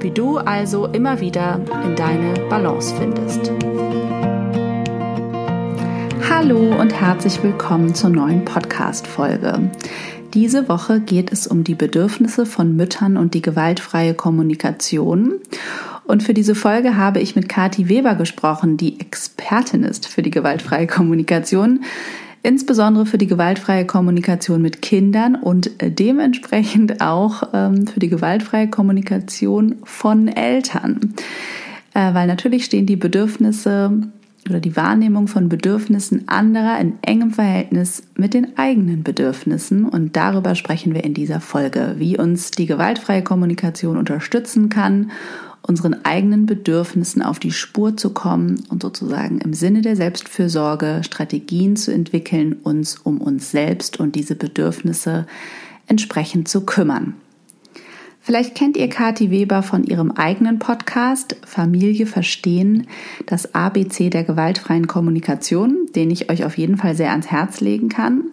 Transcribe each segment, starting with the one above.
wie du also immer wieder in deine Balance findest. Hallo und herzlich willkommen zur neuen Podcast-Folge. Diese Woche geht es um die Bedürfnisse von Müttern und die gewaltfreie Kommunikation. Und für diese Folge habe ich mit Kati Weber gesprochen, die Expertin ist für die gewaltfreie Kommunikation insbesondere für die gewaltfreie Kommunikation mit Kindern und dementsprechend auch ähm, für die gewaltfreie Kommunikation von Eltern. Äh, weil natürlich stehen die Bedürfnisse oder die Wahrnehmung von Bedürfnissen anderer in engem Verhältnis mit den eigenen Bedürfnissen. Und darüber sprechen wir in dieser Folge, wie uns die gewaltfreie Kommunikation unterstützen kann unseren eigenen Bedürfnissen auf die Spur zu kommen und sozusagen im Sinne der Selbstfürsorge Strategien zu entwickeln, uns um uns selbst und diese Bedürfnisse entsprechend zu kümmern. Vielleicht kennt ihr Kathi Weber von ihrem eigenen Podcast Familie verstehen, das ABC der gewaltfreien Kommunikation, den ich euch auf jeden Fall sehr ans Herz legen kann.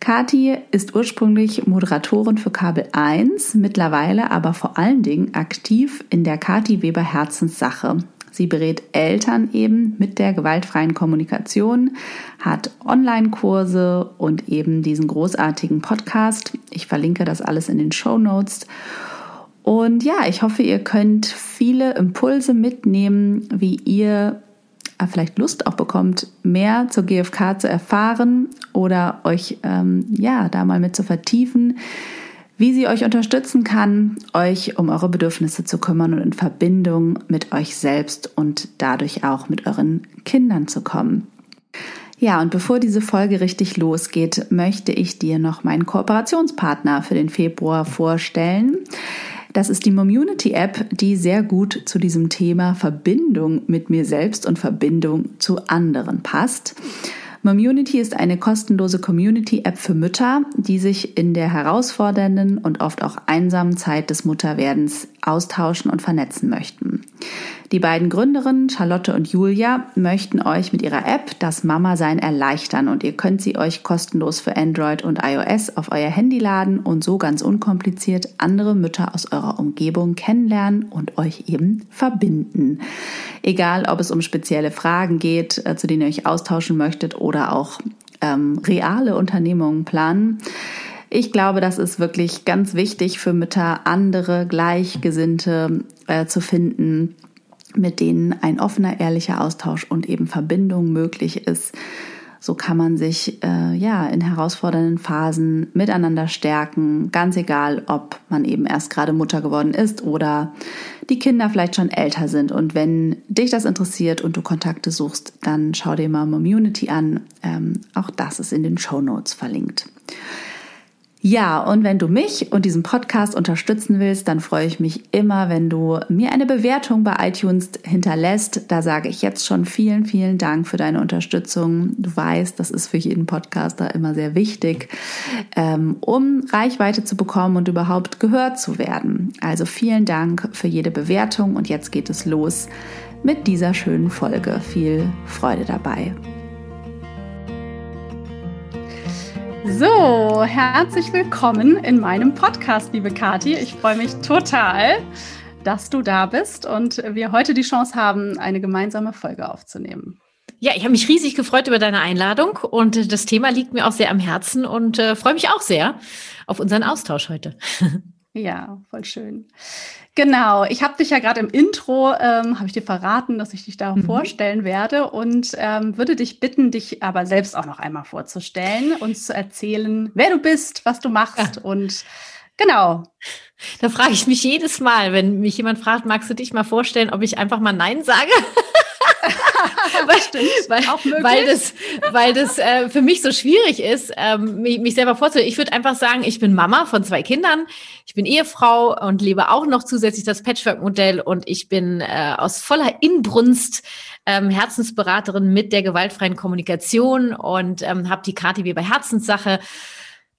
Kati ist ursprünglich Moderatorin für Kabel 1, mittlerweile aber vor allen Dingen aktiv in der Kati Weber Herzenssache. Sie berät Eltern eben mit der gewaltfreien Kommunikation, hat Online-Kurse und eben diesen großartigen Podcast. Ich verlinke das alles in den Show Notes. Und ja, ich hoffe, ihr könnt viele Impulse mitnehmen, wie ihr vielleicht Lust auch bekommt, mehr zur GfK zu erfahren oder euch ähm, ja da mal mit zu vertiefen, wie sie euch unterstützen kann, euch um eure Bedürfnisse zu kümmern und in Verbindung mit euch selbst und dadurch auch mit euren Kindern zu kommen. Ja, und bevor diese Folge richtig losgeht, möchte ich dir noch meinen Kooperationspartner für den Februar vorstellen. Das ist die Momunity App, die sehr gut zu diesem Thema Verbindung mit mir selbst und Verbindung zu anderen passt. Momunity ist eine kostenlose Community-App für Mütter, die sich in der herausfordernden und oft auch einsamen Zeit des Mutterwerdens austauschen und vernetzen möchten. Die beiden Gründerinnen, Charlotte und Julia, möchten euch mit ihrer App das Mama-Sein erleichtern und ihr könnt sie euch kostenlos für Android und iOS auf euer Handy laden und so ganz unkompliziert andere Mütter aus eurer Umgebung kennenlernen und euch eben verbinden. Egal, ob es um spezielle Fragen geht, äh, zu denen ihr euch austauschen möchtet oder auch ähm, reale Unternehmungen planen. Ich glaube, das ist wirklich ganz wichtig für Mütter, andere Gleichgesinnte äh, zu finden, mit denen ein offener, ehrlicher Austausch und eben Verbindung möglich ist. So kann man sich äh, ja in herausfordernden Phasen miteinander stärken, ganz egal, ob man eben erst gerade Mutter geworden ist oder die Kinder vielleicht schon älter sind. Und wenn dich das interessiert und du Kontakte suchst, dann schau dir mal Community an. Ähm, auch das ist in den Show Notes verlinkt. Ja, und wenn du mich und diesen Podcast unterstützen willst, dann freue ich mich immer, wenn du mir eine Bewertung bei iTunes hinterlässt. Da sage ich jetzt schon vielen, vielen Dank für deine Unterstützung. Du weißt, das ist für jeden Podcaster immer sehr wichtig, ähm, um Reichweite zu bekommen und überhaupt gehört zu werden. Also vielen Dank für jede Bewertung und jetzt geht es los mit dieser schönen Folge. Viel Freude dabei. So, herzlich willkommen in meinem Podcast, liebe Kathi. Ich freue mich total, dass du da bist und wir heute die Chance haben, eine gemeinsame Folge aufzunehmen. Ja, ich habe mich riesig gefreut über deine Einladung und das Thema liegt mir auch sehr am Herzen und äh, freue mich auch sehr auf unseren Austausch heute. Ja, voll schön. Genau, ich habe dich ja gerade im Intro, ähm, habe ich dir verraten, dass ich dich da mhm. vorstellen werde und ähm, würde dich bitten, dich aber selbst auch noch einmal vorzustellen und zu erzählen, wer du bist, was du machst ja. und genau. Da frage ich mich jedes Mal, wenn mich jemand fragt, magst du dich mal vorstellen, ob ich einfach mal Nein sage? weil, Stimmt, weil, auch weil das, weil das äh, für mich so schwierig ist, ähm, mich, mich selber vorzustellen. Ich würde einfach sagen, ich bin Mama von zwei Kindern, ich bin Ehefrau und lebe auch noch zusätzlich das Patchwork-Modell. Und ich bin äh, aus voller Inbrunst ähm, Herzensberaterin mit der gewaltfreien Kommunikation und ähm, habe die KTW bei Herzenssache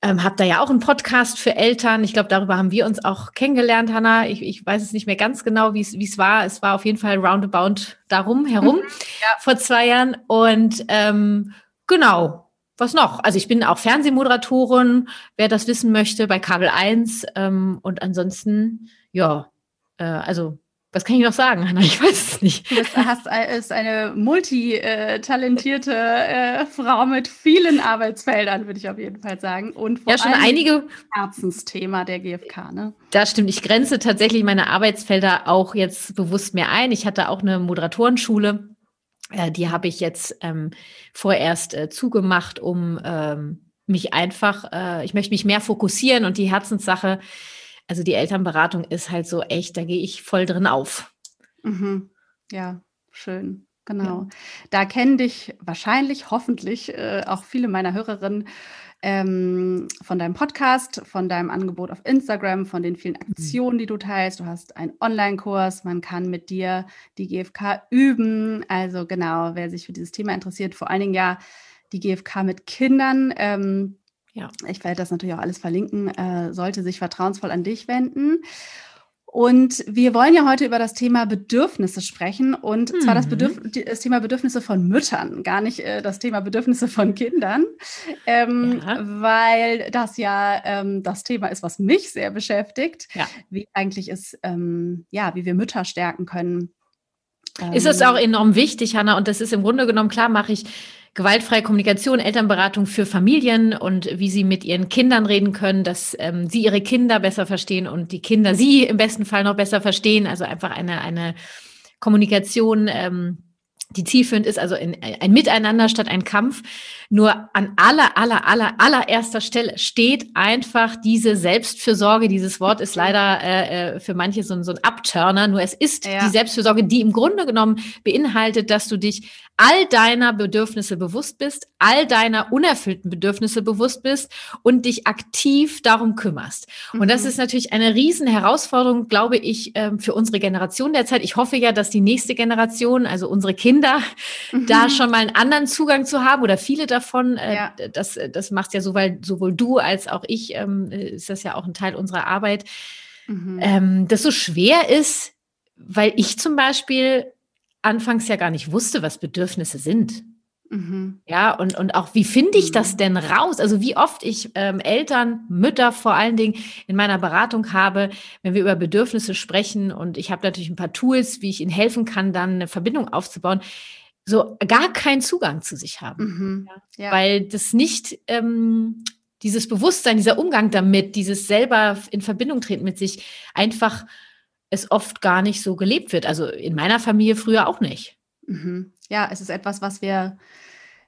ähm, habe da ja auch einen Podcast für Eltern. Ich glaube, darüber haben wir uns auch kennengelernt, Hanna. Ich, ich weiß es nicht mehr ganz genau, wie es war. Es war auf jeden Fall roundabout darum herum mhm, ja. vor zwei Jahren. Und ähm, genau, was noch? Also ich bin auch Fernsehmoderatorin, wer das wissen möchte, bei Kabel 1. Ähm, und ansonsten, ja, äh, also was kann ich noch sagen, Hanna? Ich weiß es nicht. Du bist, hast, ist eine multitalentierte äh, Frau mit vielen Arbeitsfeldern, würde ich auf jeden Fall sagen. Und vor ja, schon einige Herzensthema der GfK, ne? Das stimmt. Ich grenze tatsächlich meine Arbeitsfelder auch jetzt bewusst mehr ein. Ich hatte auch eine Moderatorenschule. Äh, die habe ich jetzt ähm, vorerst äh, zugemacht, um ähm, mich einfach, äh, ich möchte mich mehr fokussieren und die Herzenssache also die Elternberatung ist halt so echt, da gehe ich voll drin auf. Mhm. Ja, schön. Genau. Ja. Da kennen dich wahrscheinlich, hoffentlich äh, auch viele meiner Hörerinnen ähm, von deinem Podcast, von deinem Angebot auf Instagram, von den vielen mhm. Aktionen, die du teilst. Du hast einen Online-Kurs, man kann mit dir die GfK üben. Also genau, wer sich für dieses Thema interessiert, vor allen Dingen ja die GfK mit Kindern. Ähm, ja. Ich werde das natürlich auch alles verlinken, äh, sollte sich vertrauensvoll an dich wenden. Und wir wollen ja heute über das Thema Bedürfnisse sprechen und mhm. zwar das, mhm. Bedürf das, Thema Bedürfnisse von Müttern, gar nicht äh, das Thema Bedürfnisse von Kindern, ähm, ja. weil das ja ähm, das Thema ist, was mich sehr beschäftigt, ja. wie eigentlich ist, ähm, ja, wie wir Mütter stärken können. Ist es auch enorm wichtig, Hanna, und das ist im Grunde genommen klar, mache ich gewaltfreie Kommunikation, Elternberatung für Familien und wie sie mit ihren Kindern reden können, dass ähm, sie ihre Kinder besser verstehen und die Kinder sie im besten Fall noch besser verstehen. Also einfach eine, eine Kommunikation. Ähm, die zielführend ist, also in, ein Miteinander statt ein Kampf. Nur an aller, aller, aller, allererster Stelle steht einfach diese Selbstfürsorge. Dieses Wort ist leider äh, äh, für manche so, so ein Abturner. Nur es ist ja. die Selbstfürsorge, die im Grunde genommen beinhaltet, dass du dich all deiner Bedürfnisse bewusst bist, all deiner unerfüllten Bedürfnisse bewusst bist und dich aktiv darum kümmerst. Mhm. Und das mhm. ist natürlich eine riesen Herausforderung, glaube ich, ähm, für unsere Generation derzeit. Ich hoffe ja, dass die nächste Generation, also unsere Kinder, mhm. da schon mal einen anderen Zugang zu haben oder viele davon. Äh, ja. Das, das macht ja sowohl, sowohl du als auch ich, ähm, ist das ja auch ein Teil unserer Arbeit. Mhm. Ähm, das so schwer ist, weil ich zum Beispiel anfangs ja gar nicht wusste, was Bedürfnisse sind. Mhm. Ja, und, und auch, wie finde ich das mhm. denn raus? Also, wie oft ich ähm, Eltern, Mütter vor allen Dingen in meiner Beratung habe, wenn wir über Bedürfnisse sprechen und ich habe natürlich ein paar Tools, wie ich ihnen helfen kann, dann eine Verbindung aufzubauen, so gar keinen Zugang zu sich haben. Mhm. Ja, ja. Weil das nicht ähm, dieses Bewusstsein, dieser Umgang damit, dieses selber in Verbindung treten mit sich einfach es oft gar nicht so gelebt wird. Also in meiner Familie früher auch nicht. Mhm. Ja, es ist etwas, was wir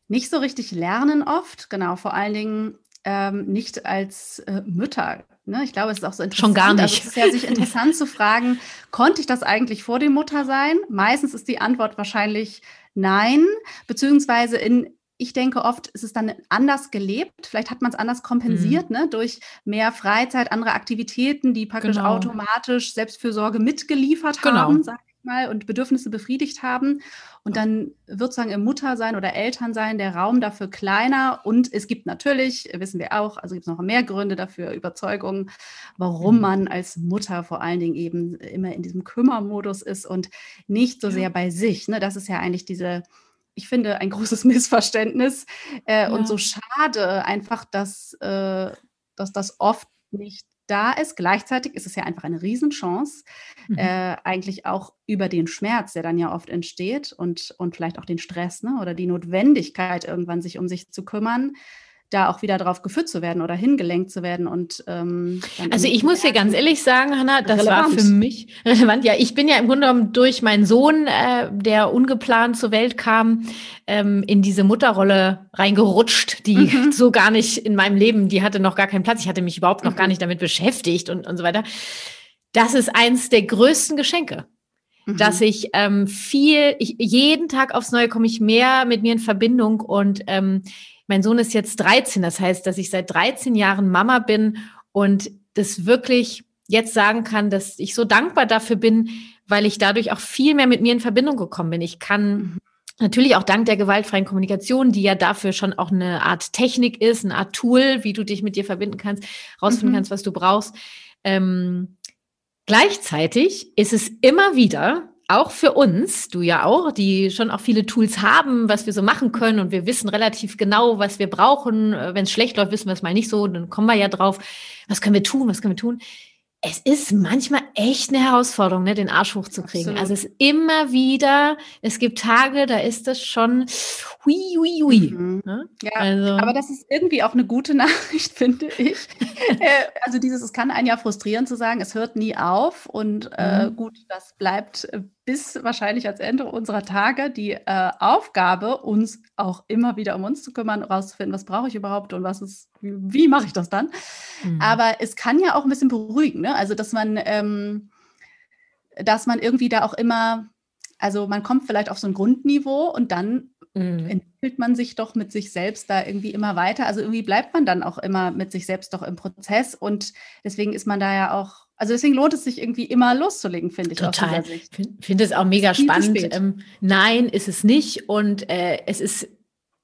nicht so richtig lernen oft. Genau, vor allen Dingen ähm, nicht als äh, Mütter. Ne? Ich glaube, es ist auch so interessant. Schon gar nicht. Also es ist ja sich interessant zu fragen, konnte ich das eigentlich vor dem Mutter sein? Meistens ist die Antwort wahrscheinlich nein, beziehungsweise in ich denke oft, ist es dann anders gelebt. Vielleicht hat man es anders kompensiert, mhm. ne? durch mehr Freizeit, andere Aktivitäten, die praktisch genau. automatisch Selbstfürsorge mitgeliefert genau. haben, sag ich mal, und Bedürfnisse befriedigt haben. Und dann wird sagen im Muttersein oder Elternsein der Raum dafür kleiner. Und es gibt natürlich, wissen wir auch, also gibt es noch mehr Gründe dafür, Überzeugungen, warum mhm. man als Mutter vor allen Dingen eben immer in diesem Kümmermodus ist und nicht so sehr bei sich. Ne? Das ist ja eigentlich diese ich finde, ein großes Missverständnis äh, ja. und so schade einfach, dass, äh, dass das oft nicht da ist. Gleichzeitig ist es ja einfach eine Riesenchance, mhm. äh, eigentlich auch über den Schmerz, der dann ja oft entsteht und, und vielleicht auch den Stress ne, oder die Notwendigkeit, irgendwann sich um sich zu kümmern, da auch wieder drauf geführt zu werden oder hingelenkt zu werden. Und ähm, also ich muss dir ganz ehrlich sagen, Hanna, das relevant. war für mich relevant. Ja, ich bin ja im Grunde genommen durch meinen Sohn, äh, der ungeplant zur Welt kam, ähm, in diese Mutterrolle reingerutscht, die mhm. so gar nicht in meinem Leben, die hatte noch gar keinen Platz. Ich hatte mich überhaupt noch mhm. gar nicht damit beschäftigt und, und so weiter. Das ist eins der größten Geschenke. Mhm. Dass ich ähm, viel, ich, jeden Tag aufs Neue komme ich mehr mit mir in Verbindung und ähm, mein Sohn ist jetzt 13, das heißt, dass ich seit 13 Jahren Mama bin und das wirklich jetzt sagen kann, dass ich so dankbar dafür bin, weil ich dadurch auch viel mehr mit mir in Verbindung gekommen bin. Ich kann mhm. Natürlich auch dank der gewaltfreien Kommunikation, die ja dafür schon auch eine Art Technik ist, eine Art Tool, wie du dich mit dir verbinden kannst, rausfinden mhm. kannst, was du brauchst. Ähm, gleichzeitig ist es immer wieder auch für uns, du ja auch, die schon auch viele Tools haben, was wir so machen können und wir wissen relativ genau, was wir brauchen. Äh, Wenn es schlecht läuft, wissen wir es mal nicht so, dann kommen wir ja drauf, was können wir tun, was können wir tun es ist manchmal echt eine Herausforderung, ne, den Arsch hochzukriegen. Absolut. Also es ist immer wieder, es gibt Tage, da ist das schon hui, hui, hui. Mhm. Ne? Ja, also. aber das ist irgendwie auch eine gute Nachricht, finde ich. Äh, also dieses, es kann einen ja frustrieren zu sagen, es hört nie auf und äh, mhm. gut, das bleibt bis wahrscheinlich als Ende unserer Tage die äh, Aufgabe, uns auch immer wieder um uns zu kümmern, rauszufinden, was brauche ich überhaupt und was ist, wie, wie mache ich das dann. Mhm. Aber es kann ja auch ein bisschen beruhigen, ne? Also dass man, ähm, dass man irgendwie da auch immer, also man kommt vielleicht auf so ein Grundniveau und dann mhm. entwickelt man sich doch mit sich selbst da irgendwie immer weiter. Also irgendwie bleibt man dann auch immer mit sich selbst doch im Prozess und deswegen ist man da ja auch also deswegen lohnt es sich irgendwie immer loszulegen, finde ich. Total. Ich finde es auch mega spannend. Ähm, nein, ist es nicht. Und äh, es ist,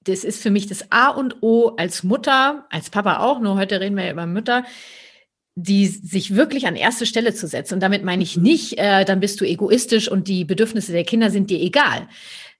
das ist für mich das A und O als Mutter, als Papa auch, nur heute reden wir ja über Mütter, die sich wirklich an erste Stelle zu setzen. Und damit meine ich mhm. nicht, äh, dann bist du egoistisch und die Bedürfnisse der Kinder sind dir egal,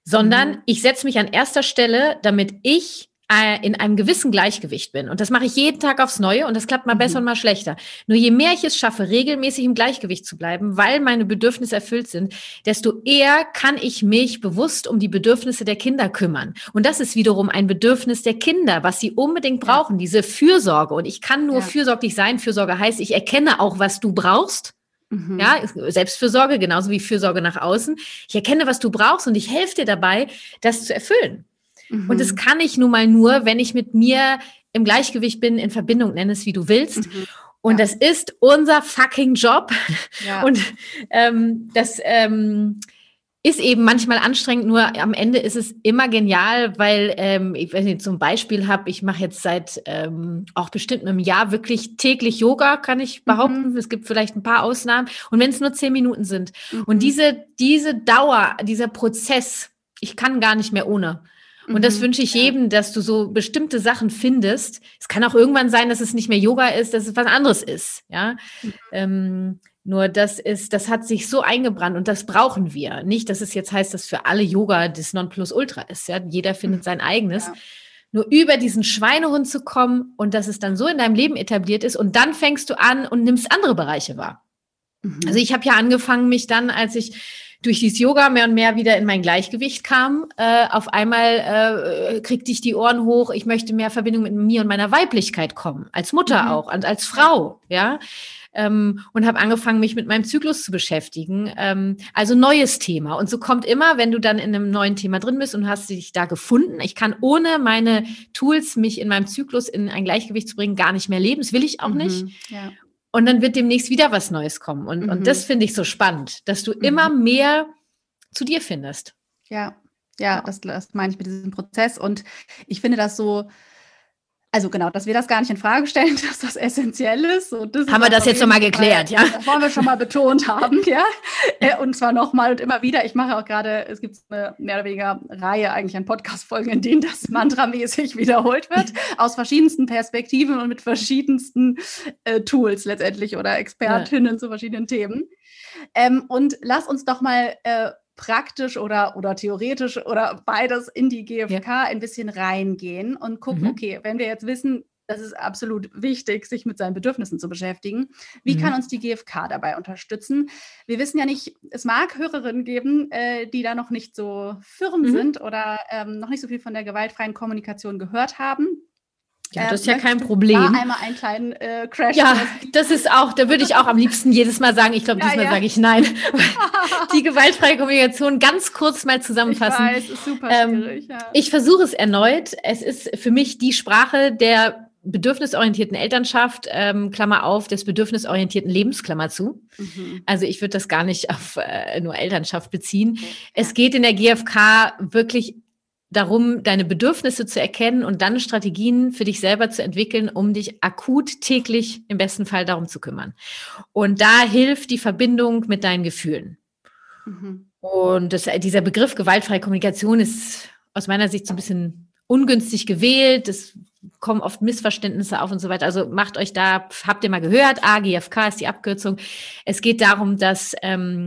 sondern mhm. ich setze mich an erster Stelle, damit ich äh, in einem gewissen Gleichgewicht bin. Und das mache ich jeden Tag aufs Neue und das klappt mal mhm. besser und mal schlechter. Nur je mehr ich es schaffe, regelmäßig im Gleichgewicht zu bleiben, weil meine Bedürfnisse erfüllt sind, desto eher kann ich mich bewusst um die Bedürfnisse der Kinder kümmern. Und das ist wiederum ein Bedürfnis der Kinder, was sie unbedingt brauchen, ja. diese Fürsorge. Und ich kann nur ja. fürsorglich sein. Fürsorge heißt, ich erkenne auch, was du brauchst. Mhm. Ja, Selbstfürsorge, genauso wie Fürsorge nach außen. Ich erkenne, was du brauchst und ich helfe dir dabei, das zu erfüllen. Mhm. Und das kann ich nun mal nur, wenn ich mit mir im Gleichgewicht bin, in Verbindung, nenn es wie du willst. Mhm. Und ja. das ist unser fucking Job. Ja. Und ähm, das ähm, ist eben manchmal anstrengend, nur am Ende ist es immer genial, weil ähm, ich weiß nicht, zum Beispiel habe, ich mache jetzt seit ähm, auch bestimmt einem Jahr wirklich täglich Yoga, kann ich behaupten. Mhm. Es gibt vielleicht ein paar Ausnahmen. Und wenn es nur zehn Minuten sind. Mhm. Und diese, diese Dauer, dieser Prozess, ich kann gar nicht mehr ohne. Und das mhm, wünsche ich ja. jedem, dass du so bestimmte Sachen findest. Es kann auch irgendwann sein, dass es nicht mehr Yoga ist, dass es was anderes ist. Ja. Mhm. Ähm, nur das ist, das hat sich so eingebrannt und das brauchen wir. Nicht, dass es jetzt heißt, dass für alle Yoga das Nonplusultra ist. Ja, jeder findet mhm. sein eigenes. Ja. Nur über diesen Schweinehund zu kommen und dass es dann so in deinem Leben etabliert ist und dann fängst du an und nimmst andere Bereiche wahr. Mhm. Also ich habe ja angefangen, mich dann, als ich durch dieses Yoga mehr und mehr wieder in mein Gleichgewicht kam. Äh, auf einmal äh, kriegte ich die Ohren hoch, ich möchte mehr Verbindung mit mir und meiner Weiblichkeit kommen, als Mutter mhm. auch und als Frau, ja. Ähm, und habe angefangen, mich mit meinem Zyklus zu beschäftigen. Ähm, also neues Thema. Und so kommt immer, wenn du dann in einem neuen Thema drin bist und hast dich da gefunden. Ich kann ohne meine Tools, mich in meinem Zyklus in ein Gleichgewicht zu bringen, gar nicht mehr leben. Das will ich auch mhm. nicht. Ja. Und dann wird demnächst wieder was Neues kommen. Und, mhm. und das finde ich so spannend, dass du mhm. immer mehr zu dir findest. Ja, ja, das, das meine ich mit diesem Prozess. Und ich finde das so, also genau, dass wir das gar nicht in Frage stellen, dass das essentiell ist. Haben ist wir das jetzt nochmal geklärt, ja? Das wollen wir schon mal betont haben, ja. Äh, und zwar nochmal und immer wieder. Ich mache auch gerade, es gibt eine mehr oder weniger Reihe eigentlich an Podcast-Folgen, in denen das mantramäßig wiederholt wird, aus verschiedensten Perspektiven und mit verschiedensten äh, Tools letztendlich oder Expertinnen ja. zu verschiedenen Themen. Ähm, und lass uns doch mal äh, praktisch oder, oder theoretisch oder beides in die GfK ja. ein bisschen reingehen und gucken, mhm. okay, wenn wir jetzt wissen, das ist absolut wichtig, sich mit seinen Bedürfnissen zu beschäftigen. Wie mhm. kann uns die GfK dabei unterstützen? Wir wissen ja nicht, es mag Hörerinnen geben, äh, die da noch nicht so firm mhm. sind oder ähm, noch nicht so viel von der gewaltfreien Kommunikation gehört haben. Ja, das ist ja kein Problem. Da einmal einen kleinen äh, Crash. Ja, das ist auch, da würde ich auch am liebsten jedes Mal sagen, ich glaube, ja, diesmal ja. sage ich nein. die gewaltfreie Kommunikation ganz kurz mal zusammenfassen. Ich weiß, ist super ähm, schwierig. Ja. Ich versuche es erneut. Es ist für mich die Sprache der bedürfnisorientierten Elternschaft, ähm, Klammer auf, des bedürfnisorientierten Lebens, Klammer zu. Mhm. Also ich würde das gar nicht auf äh, nur Elternschaft beziehen. Okay. Es geht in der GfK wirklich darum, deine Bedürfnisse zu erkennen und dann Strategien für dich selber zu entwickeln, um dich akut täglich im besten Fall darum zu kümmern. Und da hilft die Verbindung mit deinen Gefühlen. Mhm. Und das, dieser Begriff gewaltfreie Kommunikation ist aus meiner Sicht so ein bisschen ungünstig gewählt. Es kommen oft Missverständnisse auf und so weiter. Also macht euch da, habt ihr mal gehört, AGFK ist die Abkürzung. Es geht darum, dass ähm,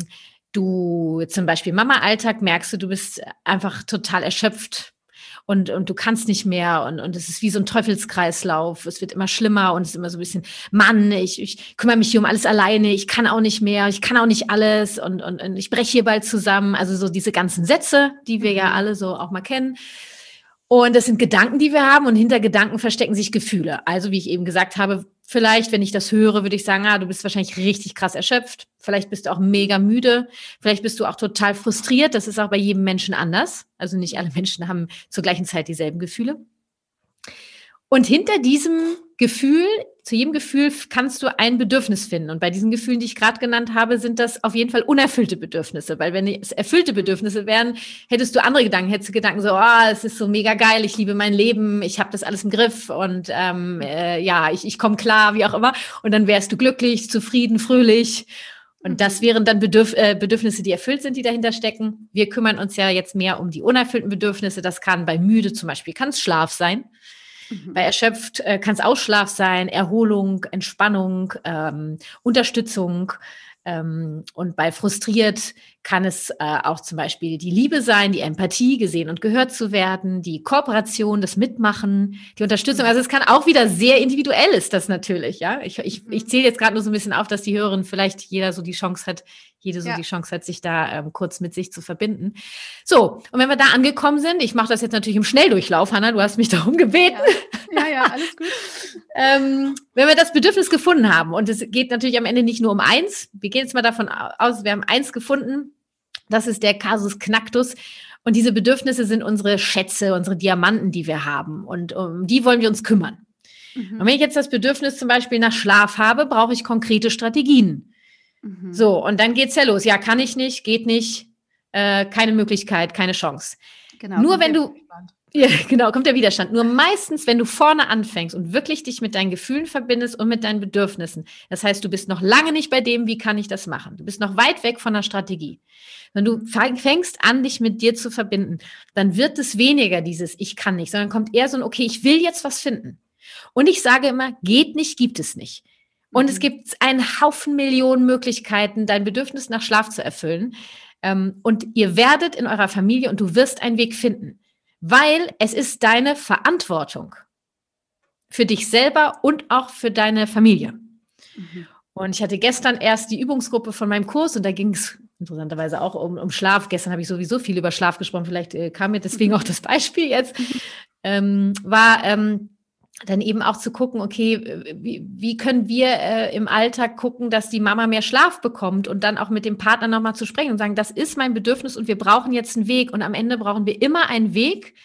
du zum Beispiel Mama-Alltag merkst du, du bist einfach total erschöpft und, und du kannst nicht mehr und, und es ist wie so ein Teufelskreislauf. Es wird immer schlimmer und es ist immer so ein bisschen, Mann, ich, ich kümmere mich hier um alles alleine, ich kann auch nicht mehr, ich kann auch nicht alles und, und, und ich breche hier bald zusammen. Also so diese ganzen Sätze, die wir ja mhm. alle so auch mal kennen. Und das sind Gedanken, die wir haben und hinter Gedanken verstecken sich Gefühle. Also wie ich eben gesagt habe, vielleicht, wenn ich das höre, würde ich sagen, ah, du bist wahrscheinlich richtig krass erschöpft. Vielleicht bist du auch mega müde. Vielleicht bist du auch total frustriert. Das ist auch bei jedem Menschen anders. Also nicht alle Menschen haben zur gleichen Zeit dieselben Gefühle. Und hinter diesem Gefühl, zu jedem Gefühl kannst du ein Bedürfnis finden. Und bei diesen Gefühlen, die ich gerade genannt habe, sind das auf jeden Fall unerfüllte Bedürfnisse. Weil wenn es erfüllte Bedürfnisse wären, hättest du andere Gedanken. Hättest du Gedanken so, oh, es ist so mega geil, ich liebe mein Leben, ich habe das alles im Griff und ähm, äh, ja, ich, ich komme klar, wie auch immer. Und dann wärst du glücklich, zufrieden, fröhlich. Und das mhm. wären dann Bedürf äh, Bedürfnisse, die erfüllt sind, die dahinter stecken. Wir kümmern uns ja jetzt mehr um die unerfüllten Bedürfnisse. Das kann bei müde zum Beispiel, kann es Schlaf sein. Mhm. Bei erschöpft äh, kann es Ausschlaf sein, Erholung, Entspannung, ähm, Unterstützung. Ähm, und bei frustriert kann es äh, auch zum Beispiel die Liebe sein, die Empathie, gesehen und gehört zu werden, die Kooperation, das Mitmachen, die Unterstützung. Also es kann auch wieder sehr individuell ist das natürlich, ja. Ich, ich, ich mhm. zähle jetzt gerade nur so ein bisschen auf, dass die Hörerin vielleicht jeder so die Chance hat, jede so ja. die Chance hat, sich da ähm, kurz mit sich zu verbinden. So, und wenn wir da angekommen sind, ich mache das jetzt natürlich im Schnelldurchlauf, Hanna, du hast mich darum gebeten. Ja, ja, ja alles gut. ähm, wenn wir das Bedürfnis gefunden haben, und es geht natürlich am Ende nicht nur um eins, wir gehen jetzt mal davon aus, wir haben eins gefunden, das ist der Kasus Knacktus. Und diese Bedürfnisse sind unsere Schätze, unsere Diamanten, die wir haben. Und um die wollen wir uns kümmern. Mhm. Und wenn ich jetzt das Bedürfnis zum Beispiel nach Schlaf habe, brauche ich konkrete Strategien. Mhm. So, und dann geht's ja los. Ja, kann ich nicht, geht nicht, äh, keine Möglichkeit, keine Chance. Genau, Nur wenn du. Ja, genau, kommt der Widerstand. Nur meistens, wenn du vorne anfängst und wirklich dich mit deinen Gefühlen verbindest und mit deinen Bedürfnissen. Das heißt, du bist noch lange nicht bei dem, wie kann ich das machen? Du bist noch weit weg von der Strategie. Wenn du fängst an, dich mit dir zu verbinden, dann wird es weniger dieses Ich kann nicht, sondern kommt eher so ein, okay, ich will jetzt was finden. Und ich sage immer, geht nicht, gibt es nicht. Und es mhm. gibt einen Haufen Millionen Möglichkeiten, dein Bedürfnis nach Schlaf zu erfüllen. Ähm, und ihr werdet in eurer Familie und du wirst einen Weg finden, weil es ist deine Verantwortung für dich selber und auch für deine Familie. Mhm. Und ich hatte gestern erst die Übungsgruppe von meinem Kurs und da ging es interessanterweise auch um, um Schlaf. Gestern habe ich sowieso viel über Schlaf gesprochen, vielleicht äh, kam mir deswegen auch das Beispiel jetzt. Mhm. Ähm, war ähm, dann eben auch zu gucken, okay, wie, wie können wir äh, im Alltag gucken, dass die Mama mehr Schlaf bekommt und dann auch mit dem Partner nochmal zu sprechen und sagen, das ist mein Bedürfnis und wir brauchen jetzt einen Weg und am Ende brauchen wir immer einen Weg,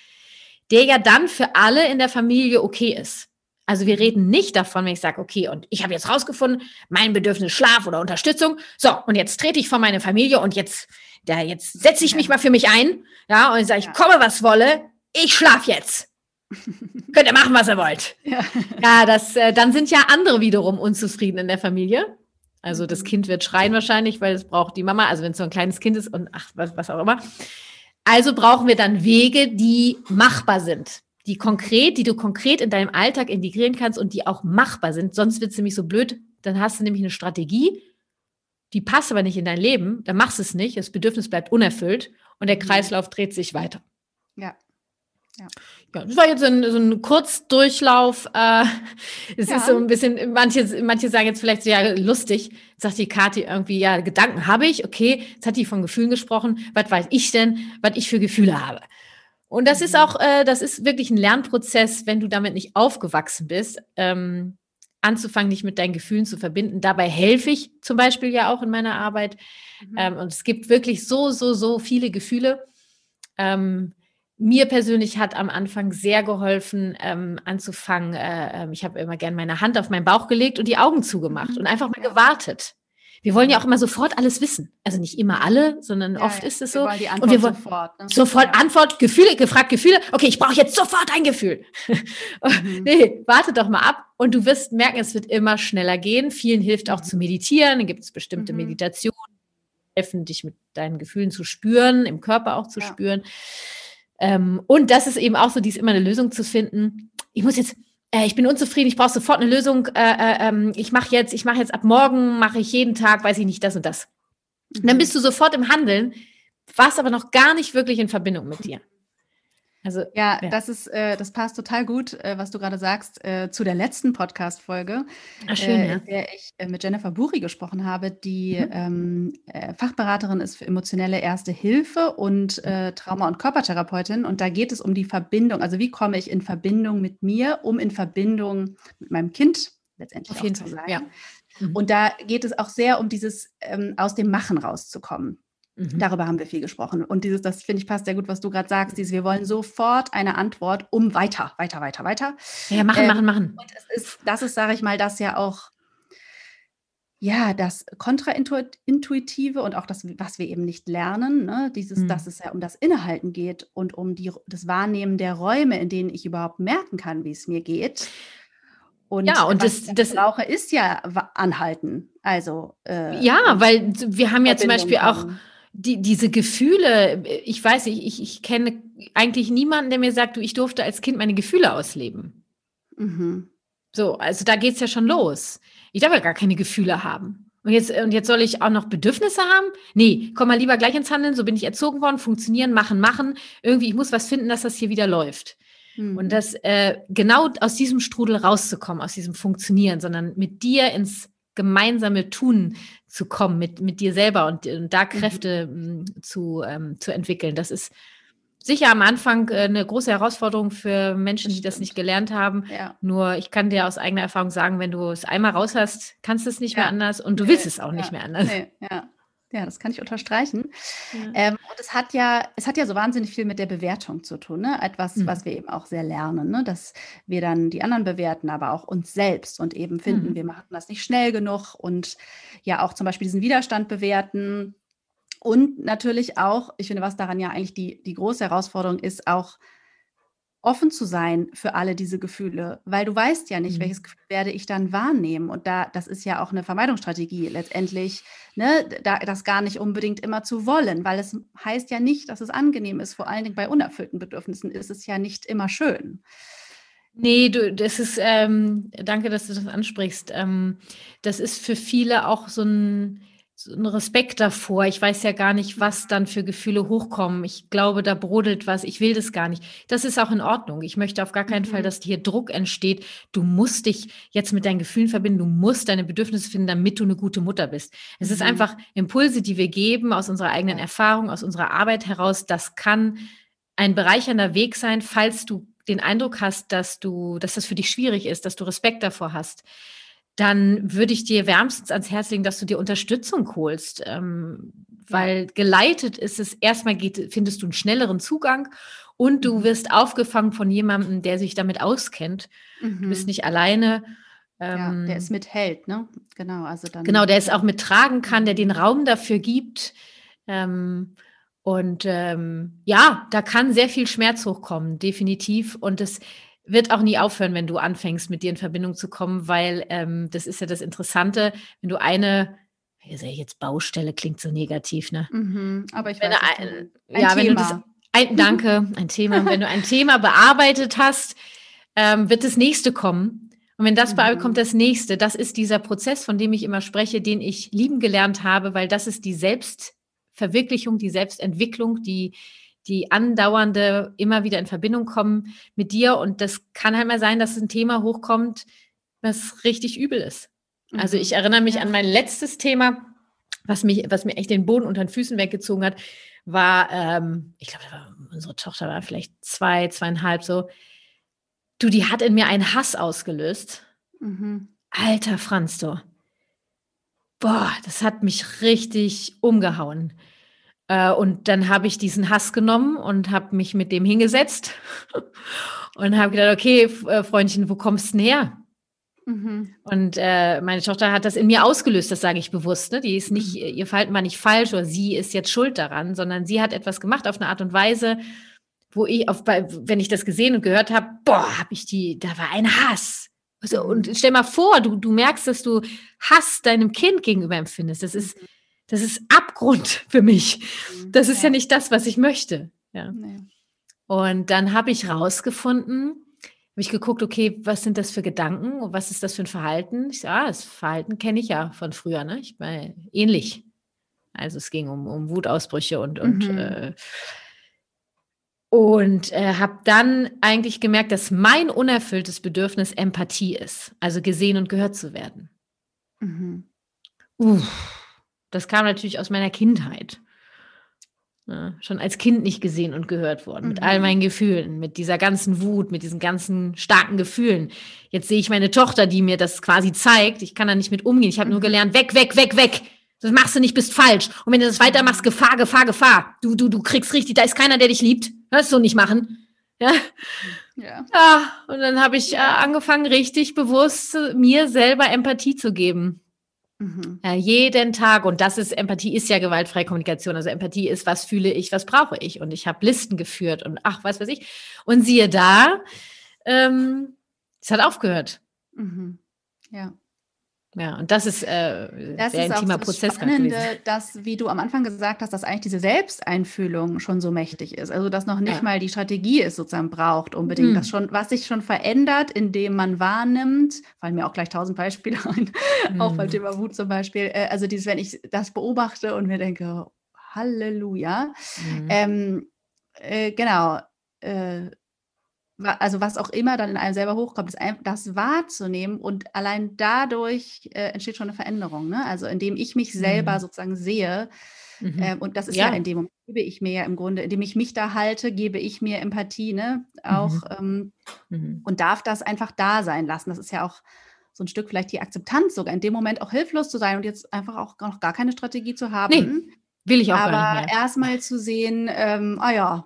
der ja dann für alle in der Familie okay ist. Also wir reden nicht davon, wenn ich sage, okay, und ich habe jetzt rausgefunden, mein Bedürfnis Schlaf oder Unterstützung. So, und jetzt trete ich vor meine Familie und jetzt, da jetzt setze ich mich mal für mich ein, ja, und sage ich, komme was wolle, ich schlaf jetzt. Könnt ihr machen, was ihr wollt. Ja, ja das, äh, dann sind ja andere wiederum unzufrieden in der Familie. Also das mhm. Kind wird schreien wahrscheinlich, weil es braucht die Mama, also wenn es so ein kleines Kind ist und ach, was, was auch immer. Also brauchen wir dann Wege, die machbar sind, die konkret, die du konkret in deinem Alltag integrieren kannst und die auch machbar sind. Sonst wird es nämlich so blöd, dann hast du nämlich eine Strategie, die passt aber nicht in dein Leben, dann machst du es nicht, das Bedürfnis bleibt unerfüllt und der mhm. Kreislauf dreht sich weiter. Ja. Ja. ja, das war jetzt so ein, so ein Kurzdurchlauf. Äh, es ja. ist so ein bisschen, manche, manche sagen jetzt vielleicht so, ja, lustig, sagt die Kathi irgendwie, ja, Gedanken habe ich, okay, jetzt hat die von Gefühlen gesprochen, was weiß ich denn, was ich für Gefühle habe. Und das mhm. ist auch, äh, das ist wirklich ein Lernprozess, wenn du damit nicht aufgewachsen bist, ähm, anzufangen, dich mit deinen Gefühlen zu verbinden. Dabei helfe ich zum Beispiel ja auch in meiner Arbeit. Mhm. Ähm, und es gibt wirklich so, so, so viele Gefühle. Ähm, mir persönlich hat am Anfang sehr geholfen, ähm, anzufangen. Äh, ähm, ich habe immer gern meine Hand auf meinen Bauch gelegt und die Augen zugemacht mhm. und einfach mal gewartet. Wir wollen ja auch immer sofort alles wissen. Also nicht immer alle, sondern ja, oft ja. ist es so. Wir und wir wollen sofort, ne? sofort ja. Antwort, Gefühle, gefragt Gefühle. Okay, ich brauche jetzt sofort ein Gefühl. Mhm. nee, warte doch mal ab und du wirst merken, es wird immer schneller gehen. Vielen hilft auch mhm. zu meditieren. Dann gibt es bestimmte mhm. Meditationen, helfen dich mit deinen Gefühlen zu spüren, im Körper auch zu spüren. Ähm, und das ist eben auch so, dies immer eine Lösung zu finden. Ich muss jetzt äh, ich bin unzufrieden, ich brauche sofort eine Lösung, äh, äh, ähm, ich mache jetzt, ich mache jetzt ab morgen, mache ich jeden Tag, weiß ich nicht, das und das. Mhm. Dann bist du sofort im Handeln, warst aber noch gar nicht wirklich in Verbindung mit dir. Also, ja, ja, das ist, äh, das passt total gut, äh, was du gerade sagst, äh, zu der letzten Podcast-Folge, äh, ja. in der ich äh, mit Jennifer Buri gesprochen habe, die mhm. ähm, äh, Fachberaterin ist für emotionelle Erste Hilfe und Trauma- und Körpertherapeutin. Und da geht es um die Verbindung. Also wie komme ich in Verbindung mit mir, um in Verbindung mit meinem Kind letztendlich Auf jeden zu sein. Ja. Mhm. Und da geht es auch sehr um dieses ähm, aus dem Machen rauszukommen. Mhm. Darüber haben wir viel gesprochen. Und dieses, das finde ich passt sehr gut, was du gerade sagst, dieses, wir wollen sofort eine Antwort um weiter, weiter, weiter, weiter. Ja, machen, ähm, machen, machen. Und es ist, das ist, sage ich mal, das ja auch, ja, das Kontraintuitive und auch das, was wir eben nicht lernen, ne? dieses, mhm. dass es ja um das Innehalten geht und um die, das Wahrnehmen der Räume, in denen ich überhaupt merken kann, wie es mir geht. Und ja, und was das, das brauche, ist ja anhalten. Also äh, ja, weil wir haben ja zum Beispiel auch die, diese Gefühle, ich weiß, ich, ich, ich kenne eigentlich niemanden, der mir sagt, du, ich durfte als Kind meine Gefühle ausleben. Mhm. So, also da geht es ja schon los. Ich darf ja gar keine Gefühle haben. Und jetzt, und jetzt soll ich auch noch Bedürfnisse haben? Nee, komm mal lieber gleich ins Handeln, so bin ich erzogen worden, funktionieren, machen, machen. Irgendwie, ich muss was finden, dass das hier wieder läuft. Mhm. Und das äh, genau aus diesem Strudel rauszukommen, aus diesem Funktionieren, sondern mit dir ins gemeinsame Tun zu kommen mit, mit dir selber und, und da mhm. Kräfte mhm. zu, ähm, zu entwickeln. Das ist sicher am Anfang äh, eine große Herausforderung für Menschen, die das nicht gelernt haben. Ja. Nur ich kann dir aus eigener Erfahrung sagen, wenn du es einmal raus hast, kannst du es nicht ja. mehr anders und du nee. willst es auch ja. nicht mehr anders. Nee. Ja. Ja, das kann ich unterstreichen. Ja. Ähm, und es hat ja, es hat ja so wahnsinnig viel mit der Bewertung zu tun, ne? Etwas, mhm. was wir eben auch sehr lernen, ne? Dass wir dann die anderen bewerten, aber auch uns selbst und eben finden, mhm. wir machen das nicht schnell genug und ja auch zum Beispiel diesen Widerstand bewerten. Und natürlich auch, ich finde, was daran ja eigentlich die, die große Herausforderung ist, auch offen zu sein für alle diese Gefühle, weil du weißt ja nicht, mhm. welches Gefühl werde ich dann wahrnehmen. Und da, das ist ja auch eine Vermeidungsstrategie letztendlich, ne, da, das gar nicht unbedingt immer zu wollen, weil es heißt ja nicht, dass es angenehm ist. Vor allen Dingen bei unerfüllten Bedürfnissen ist es ja nicht immer schön. Nee, du, das ist, ähm, danke, dass du das ansprichst. Ähm, das ist für viele auch so ein, so ein Respekt davor. Ich weiß ja gar nicht, was dann für Gefühle hochkommen. Ich glaube, da brodelt was. Ich will das gar nicht. Das ist auch in Ordnung. Ich möchte auf gar keinen mhm. Fall, dass hier Druck entsteht. Du musst dich jetzt mit deinen Gefühlen verbinden. Du musst deine Bedürfnisse finden, damit du eine gute Mutter bist. Es mhm. ist einfach Impulse, die wir geben aus unserer eigenen Erfahrung, aus unserer Arbeit heraus. Das kann ein bereichernder Weg sein, falls du den Eindruck hast, dass du, dass das für dich schwierig ist, dass du Respekt davor hast dann würde ich dir wärmstens ans Herz legen, dass du dir Unterstützung holst, ähm, weil geleitet ist es, erstmal geht, findest du einen schnelleren Zugang und du mhm. wirst aufgefangen von jemandem, der sich damit auskennt. Mhm. Du bist mhm. nicht alleine. ja, der es ähm, mithält, ne? Genau, also dann. Genau, der es auch mittragen kann, der den Raum dafür gibt. Ähm, und ähm, ja, da kann sehr viel Schmerz hochkommen, definitiv. Und es wird auch nie aufhören, wenn du anfängst, mit dir in Verbindung zu kommen, weil ähm, das ist ja das Interessante, wenn du eine, jetzt Baustelle klingt so negativ, ne? Mhm, aber ich wenn weiß, ein, ein ja, Thema. wenn du das, ein, danke, ein Thema. wenn du ein Thema bearbeitet hast, ähm, wird das nächste kommen. Und wenn das mhm. kommt das nächste. Das ist dieser Prozess, von dem ich immer spreche, den ich lieben gelernt habe, weil das ist die Selbstverwirklichung, die Selbstentwicklung, die die andauernde immer wieder in Verbindung kommen mit dir. Und das kann halt mal sein, dass ein Thema hochkommt, was richtig übel ist. Also mhm. ich erinnere mich an mein letztes Thema, was mich, was mir echt den Boden unter den Füßen weggezogen hat, war, ähm, ich glaube, unsere Tochter war vielleicht zwei, zweieinhalb so, du, die hat in mir einen Hass ausgelöst. Mhm. Alter Franz, du. Boah, das hat mich richtig umgehauen. Äh, und dann habe ich diesen Hass genommen und habe mich mit dem hingesetzt und habe gedacht, okay, äh, Freundchen, wo kommst du denn her? Mhm. Und äh, meine Tochter hat das in mir ausgelöst, das sage ich bewusst. Ne? Die ist nicht, mhm. ihr Verhalten war nicht falsch oder sie ist jetzt schuld daran, sondern sie hat etwas gemacht auf eine Art und Weise, wo ich, auf, wenn ich das gesehen und gehört habe, boah, habe ich die, da war ein Hass. Also, und stell mal vor, du, du merkst, dass du Hass deinem Kind gegenüber empfindest. Das ist, mhm. Das ist Abgrund für mich. Das ist ja, ja nicht das, was ich möchte. Ja. Nee. Und dann habe ich rausgefunden, habe ich geguckt, okay, was sind das für Gedanken und was ist das für ein Verhalten? Ich sage, ah, das Verhalten kenne ich ja von früher, ne? Ich meine, ähnlich. Also es ging um, um Wutausbrüche und, und, mhm. äh, und äh, habe dann eigentlich gemerkt, dass mein unerfülltes Bedürfnis Empathie ist, also gesehen und gehört zu werden. Mhm. Uff, das kam natürlich aus meiner Kindheit. Ja, schon als Kind nicht gesehen und gehört worden, mhm. mit all mhm. meinen Gefühlen, mit dieser ganzen Wut, mit diesen ganzen starken Gefühlen. Jetzt sehe ich meine Tochter, die mir das quasi zeigt. Ich kann da nicht mit umgehen. Ich habe nur mhm. gelernt, weg, weg, weg, weg. Das machst du nicht, bist falsch. Und wenn du das weitermachst, Gefahr, Gefahr, Gefahr. Du, du, du kriegst richtig, da ist keiner, der dich liebt. Das so nicht machen. Ja. Ja. ja und dann habe ich äh, angefangen, richtig bewusst mir selber Empathie zu geben. Mhm. Ja, jeden Tag. Und das ist, Empathie ist ja gewaltfreie Kommunikation. Also Empathie ist, was fühle ich, was brauche ich. Und ich habe Listen geführt und ach, was weiß ich. Und siehe da, ähm, es hat aufgehört. Mhm. Ja. Ja, und das ist äh, das sehr ist intimer auch das Prozess. Spannende, dass, wie du am Anfang gesagt hast, dass eigentlich diese Selbsteinfühlung schon so mächtig ist. Also, dass noch nicht ja. mal die Strategie es sozusagen braucht, unbedingt. Mhm. Das schon, was sich schon verändert, indem man wahrnimmt, fallen mir auch gleich tausend Beispiele ein, mhm. auch beim hm. Thema Wut zum Beispiel. Äh, also, dieses, wenn ich das beobachte und mir denke, Halleluja. Mhm. Ähm, äh, genau. Äh, also was auch immer dann in einem selber hochkommt, ist das wahrzunehmen und allein dadurch äh, entsteht schon eine Veränderung. Ne? Also indem ich mich selber mhm. sozusagen sehe, mhm. äh, und das ist ja. ja. in dem Moment, gebe ich mir ja im Grunde, indem ich mich da halte, gebe ich mir Empathie, ne? Auch mhm. Ähm, mhm. und darf das einfach da sein lassen. Das ist ja auch so ein Stück vielleicht die Akzeptanz, sogar in dem Moment auch hilflos zu sein und jetzt einfach auch noch gar keine Strategie zu haben. Nee, will ich auch Aber gar nicht mehr. erstmal zu sehen, ähm, ah ja,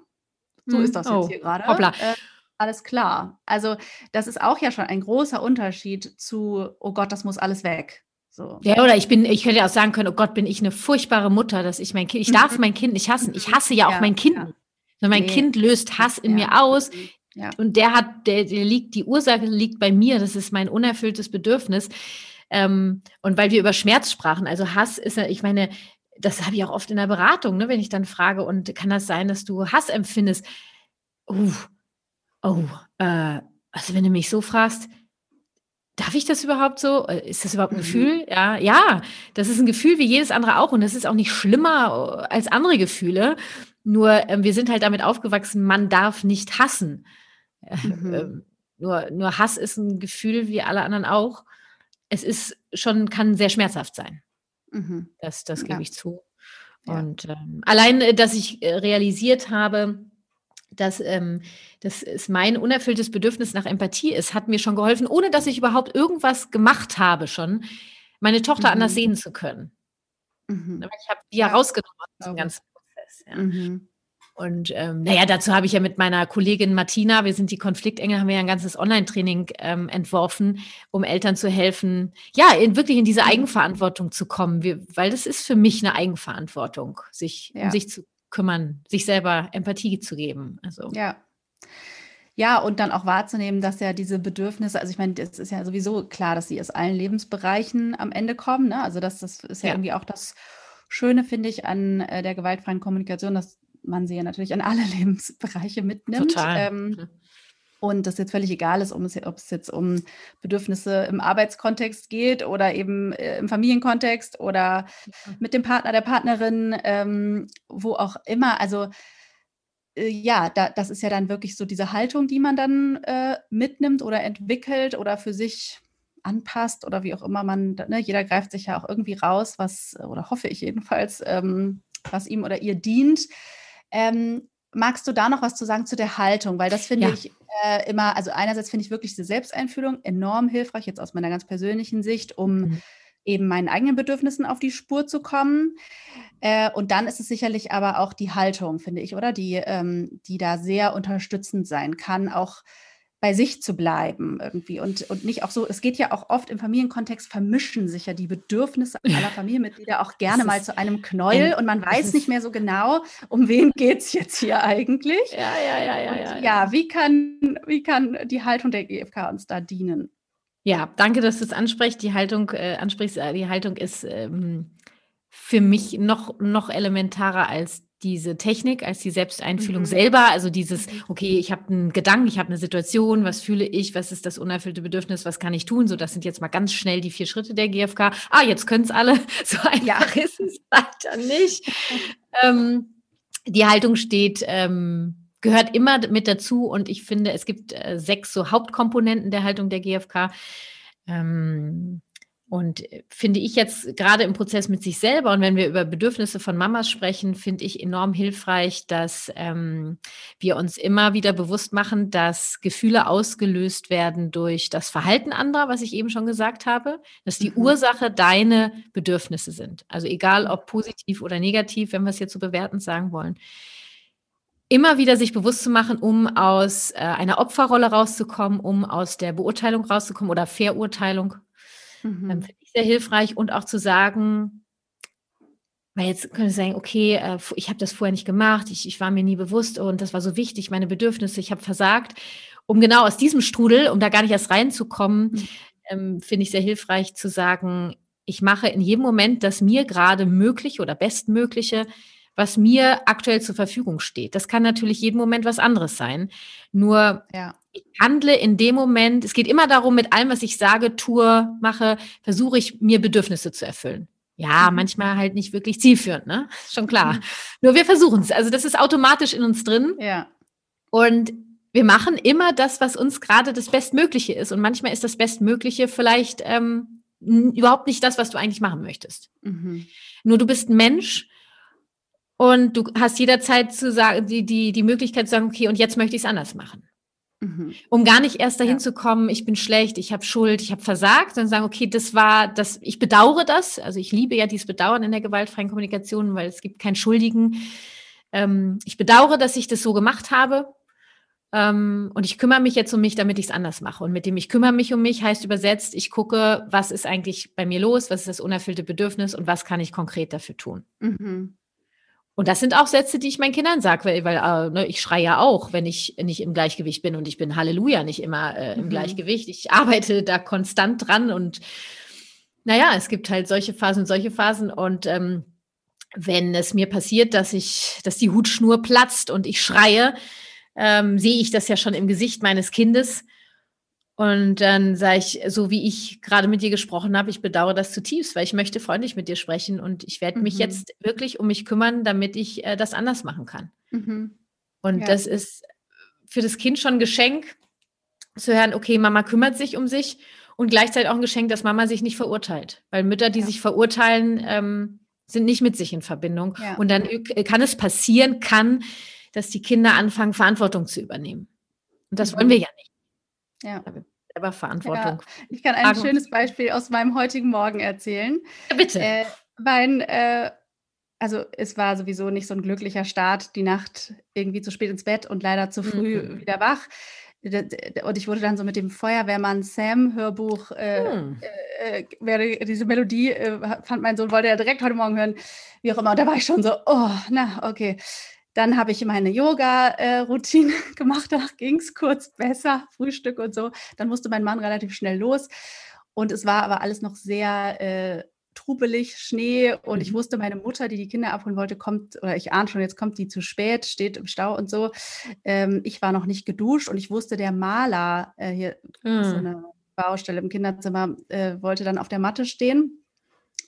so ist das oh. jetzt hier gerade. Hoppla. Äh, alles klar. Also das ist auch ja schon ein großer Unterschied zu, oh Gott, das muss alles weg. So. Ja, oder ich bin, ich könnte ja auch sagen können, oh Gott, bin ich eine furchtbare Mutter, dass ich mein Kind, ich darf mein Kind nicht hassen. Ich hasse ja auch ja, mein Kind. Ja. mein nee. Kind löst Hass in ja. mir aus. Ja. Und der hat, der, der liegt, die Ursache liegt bei mir. Das ist mein unerfülltes Bedürfnis. Ähm, und weil wir über Schmerz sprachen, also Hass ist, ich meine, das habe ich auch oft in der Beratung, ne, wenn ich dann frage, und kann das sein, dass du Hass empfindest? Uh, Oh, äh, also wenn du mich so fragst, darf ich das überhaupt so? Äh, ist das überhaupt ein mhm. Gefühl? Ja, ja, das ist ein Gefühl wie jedes andere auch und das ist auch nicht schlimmer äh, als andere Gefühle. Nur äh, wir sind halt damit aufgewachsen, man darf nicht hassen. Mhm. Ähm, nur, nur Hass ist ein Gefühl wie alle anderen auch. Es ist schon, kann sehr schmerzhaft sein. Mhm. Das, das gebe ja. ich zu. Und ähm, allein, äh, dass ich realisiert habe, dass ähm, das ist mein unerfülltes Bedürfnis nach Empathie ist, hat mir schon geholfen, ohne dass ich überhaupt irgendwas gemacht habe schon, meine Tochter mhm. anders sehen zu können. Mhm. Ich habe die ja rausgenommen aus dem ganzen Prozess. Ja. Mhm. Und ähm, naja, dazu habe ich ja mit meiner Kollegin Martina, wir sind die Konfliktengel, haben wir ja ein ganzes Online-Training ähm, entworfen, um Eltern zu helfen, ja, in, wirklich in diese mhm. Eigenverantwortung zu kommen, wir, weil das ist für mich eine Eigenverantwortung, sich ja. um sich zu kümmern, sich selber Empathie zu geben. Also. Ja. Ja, und dann auch wahrzunehmen, dass ja diese Bedürfnisse, also ich meine, es ist ja sowieso klar, dass sie aus allen Lebensbereichen am Ende kommen. Ne? Also das, das ist ja, ja, irgendwie auch das Schöne, finde ich, an äh, der gewaltfreien Kommunikation, dass man sie ja natürlich an alle Lebensbereiche mitnimmt. Total. Ähm, und das jetzt völlig egal ist, ob es jetzt um Bedürfnisse im Arbeitskontext geht oder eben äh, im Familienkontext oder mhm. mit dem Partner, der Partnerin, ähm, wo auch immer. Also äh, ja, da, das ist ja dann wirklich so diese Haltung, die man dann äh, mitnimmt oder entwickelt oder für sich anpasst oder wie auch immer man, ne, jeder greift sich ja auch irgendwie raus, was, oder hoffe ich jedenfalls, ähm, was ihm oder ihr dient. Ähm, magst du da noch was zu sagen zu der Haltung? Weil das finde ja. ich äh, immer, also einerseits finde ich wirklich diese Selbsteinfühlung enorm hilfreich, jetzt aus meiner ganz persönlichen Sicht, um mhm. eben meinen eigenen Bedürfnissen auf die Spur zu kommen. Äh, und dann ist es sicherlich aber auch die Haltung, finde ich, oder? Die, ähm, die da sehr unterstützend sein kann, auch bei sich zu bleiben irgendwie und, und nicht auch so, es geht ja auch oft im Familienkontext, vermischen sich ja die Bedürfnisse aller Familienmitglieder auch gerne mal zu einem Knäuel und man weiß nicht mehr so genau, um wen geht es jetzt hier eigentlich. Ja, ja, ja, ja, ja, ja. wie kann, wie kann die Haltung der GfK uns da dienen? Ja, danke, dass du es ansprichst. Die Haltung, äh, ansprichst, äh, die Haltung ist ähm, für mich noch, noch elementarer als diese Technik als die Selbsteinfühlung mhm. selber, also dieses, mhm. okay, ich habe einen Gedanken, ich habe eine Situation, was fühle ich, was ist das unerfüllte Bedürfnis, was kann ich tun? So, das sind jetzt mal ganz schnell die vier Schritte der GfK. Ah, jetzt können es alle. So einfach ja. ist es weiter nicht. ähm, die Haltung steht, ähm, gehört immer mit dazu und ich finde, es gibt äh, sechs so Hauptkomponenten der Haltung der GfK. Ähm, und äh, finde ich jetzt gerade im Prozess mit sich selber und wenn wir über Bedürfnisse von Mamas sprechen, finde ich enorm hilfreich, dass ähm, wir uns immer wieder bewusst machen, dass Gefühle ausgelöst werden durch das Verhalten anderer, was ich eben schon gesagt habe, dass die mhm. Ursache deine Bedürfnisse sind. Also egal ob positiv oder negativ, wenn wir es jetzt so bewertend sagen wollen immer wieder sich bewusst zu machen, um aus äh, einer Opferrolle rauszukommen, um aus der Beurteilung rauszukommen oder Verurteilung Mhm. Ähm, Finde ich sehr hilfreich und auch zu sagen, weil jetzt können Sie sagen, okay, äh, ich habe das vorher nicht gemacht, ich, ich war mir nie bewusst und das war so wichtig, meine Bedürfnisse, ich habe versagt. Um genau aus diesem Strudel, um da gar nicht erst reinzukommen, mhm. ähm, finde ich sehr hilfreich zu sagen, ich mache in jedem Moment das mir gerade mögliche oder bestmögliche, was mir aktuell zur Verfügung steht. Das kann natürlich jeden Moment was anderes sein. Nur ja ich handle in dem Moment, es geht immer darum, mit allem, was ich sage, tue, mache, versuche ich mir Bedürfnisse zu erfüllen. Ja, mhm. manchmal halt nicht wirklich zielführend, ne? Schon klar. Mhm. Nur wir versuchen es. Also das ist automatisch in uns drin. Ja. Und wir machen immer das, was uns gerade das Bestmögliche ist. Und manchmal ist das Bestmögliche vielleicht ähm, überhaupt nicht das, was du eigentlich machen möchtest. Mhm. Nur du bist ein Mensch und du hast jederzeit zu sagen, die, die, die Möglichkeit zu sagen, okay, und jetzt möchte ich es anders machen. Mhm. Um gar nicht erst dahin ja. zu kommen, ich bin schlecht, ich habe Schuld, ich habe versagt, sondern sagen, okay, das war das, ich bedauere das. Also ich liebe ja dieses Bedauern in der gewaltfreien Kommunikation, weil es gibt keinen Schuldigen. Ähm, ich bedauere, dass ich das so gemacht habe. Ähm, und ich kümmere mich jetzt um mich, damit ich es anders mache. Und mit dem ich kümmere mich um mich heißt übersetzt, ich gucke, was ist eigentlich bei mir los, was ist das unerfüllte Bedürfnis und was kann ich konkret dafür tun. Mhm. Und das sind auch Sätze, die ich meinen Kindern sage, weil, weil äh, ne, ich schreie ja auch, wenn ich nicht im Gleichgewicht bin und ich bin Halleluja nicht immer äh, im mhm. Gleichgewicht. Ich arbeite da konstant dran und naja, es gibt halt solche Phasen und solche Phasen und ähm, wenn es mir passiert, dass ich, dass die Hutschnur platzt und ich schreie, ähm, sehe ich das ja schon im Gesicht meines Kindes und dann sage ich, so wie ich gerade mit dir gesprochen habe, ich bedauere das zutiefst, weil ich möchte freundlich mit dir sprechen und ich werde mhm. mich jetzt wirklich um mich kümmern, damit ich äh, das anders machen kann. Mhm. Und ja. das ist für das Kind schon ein Geschenk, zu hören, okay, Mama kümmert sich um sich und gleichzeitig auch ein Geschenk, dass Mama sich nicht verurteilt. Weil Mütter, die ja. sich verurteilen, ähm, sind nicht mit sich in Verbindung. Ja. Und dann kann es passieren, kann, dass die Kinder anfangen, Verantwortung zu übernehmen. Und das mhm. wollen wir ja nicht. Ja. Selber Verantwortung. Ja, ich kann ein schönes Beispiel aus meinem heutigen Morgen erzählen. Ja, bitte. Äh, mein, äh, also es war sowieso nicht so ein glücklicher Start, die Nacht irgendwie zu spät ins Bett und leider zu früh mhm. wieder wach. Und ich wurde dann so mit dem Feuerwehrmann Sam Hörbuch, äh, hm. äh, äh, diese Melodie äh, fand mein Sohn, wollte er direkt heute Morgen hören, wie auch immer. Und da war ich schon so, oh, na, okay. Dann habe ich meine Yoga-Routine gemacht, danach ging es kurz besser, Frühstück und so. Dann musste mein Mann relativ schnell los. Und es war aber alles noch sehr äh, trubelig, Schnee. Und mhm. ich wusste, meine Mutter, die die Kinder abholen wollte, kommt, oder ich ahne schon, jetzt kommt die zu spät, steht im Stau und so. Ähm, ich war noch nicht geduscht und ich wusste, der Maler äh, hier, mhm. so eine Baustelle im Kinderzimmer, äh, wollte dann auf der Matte stehen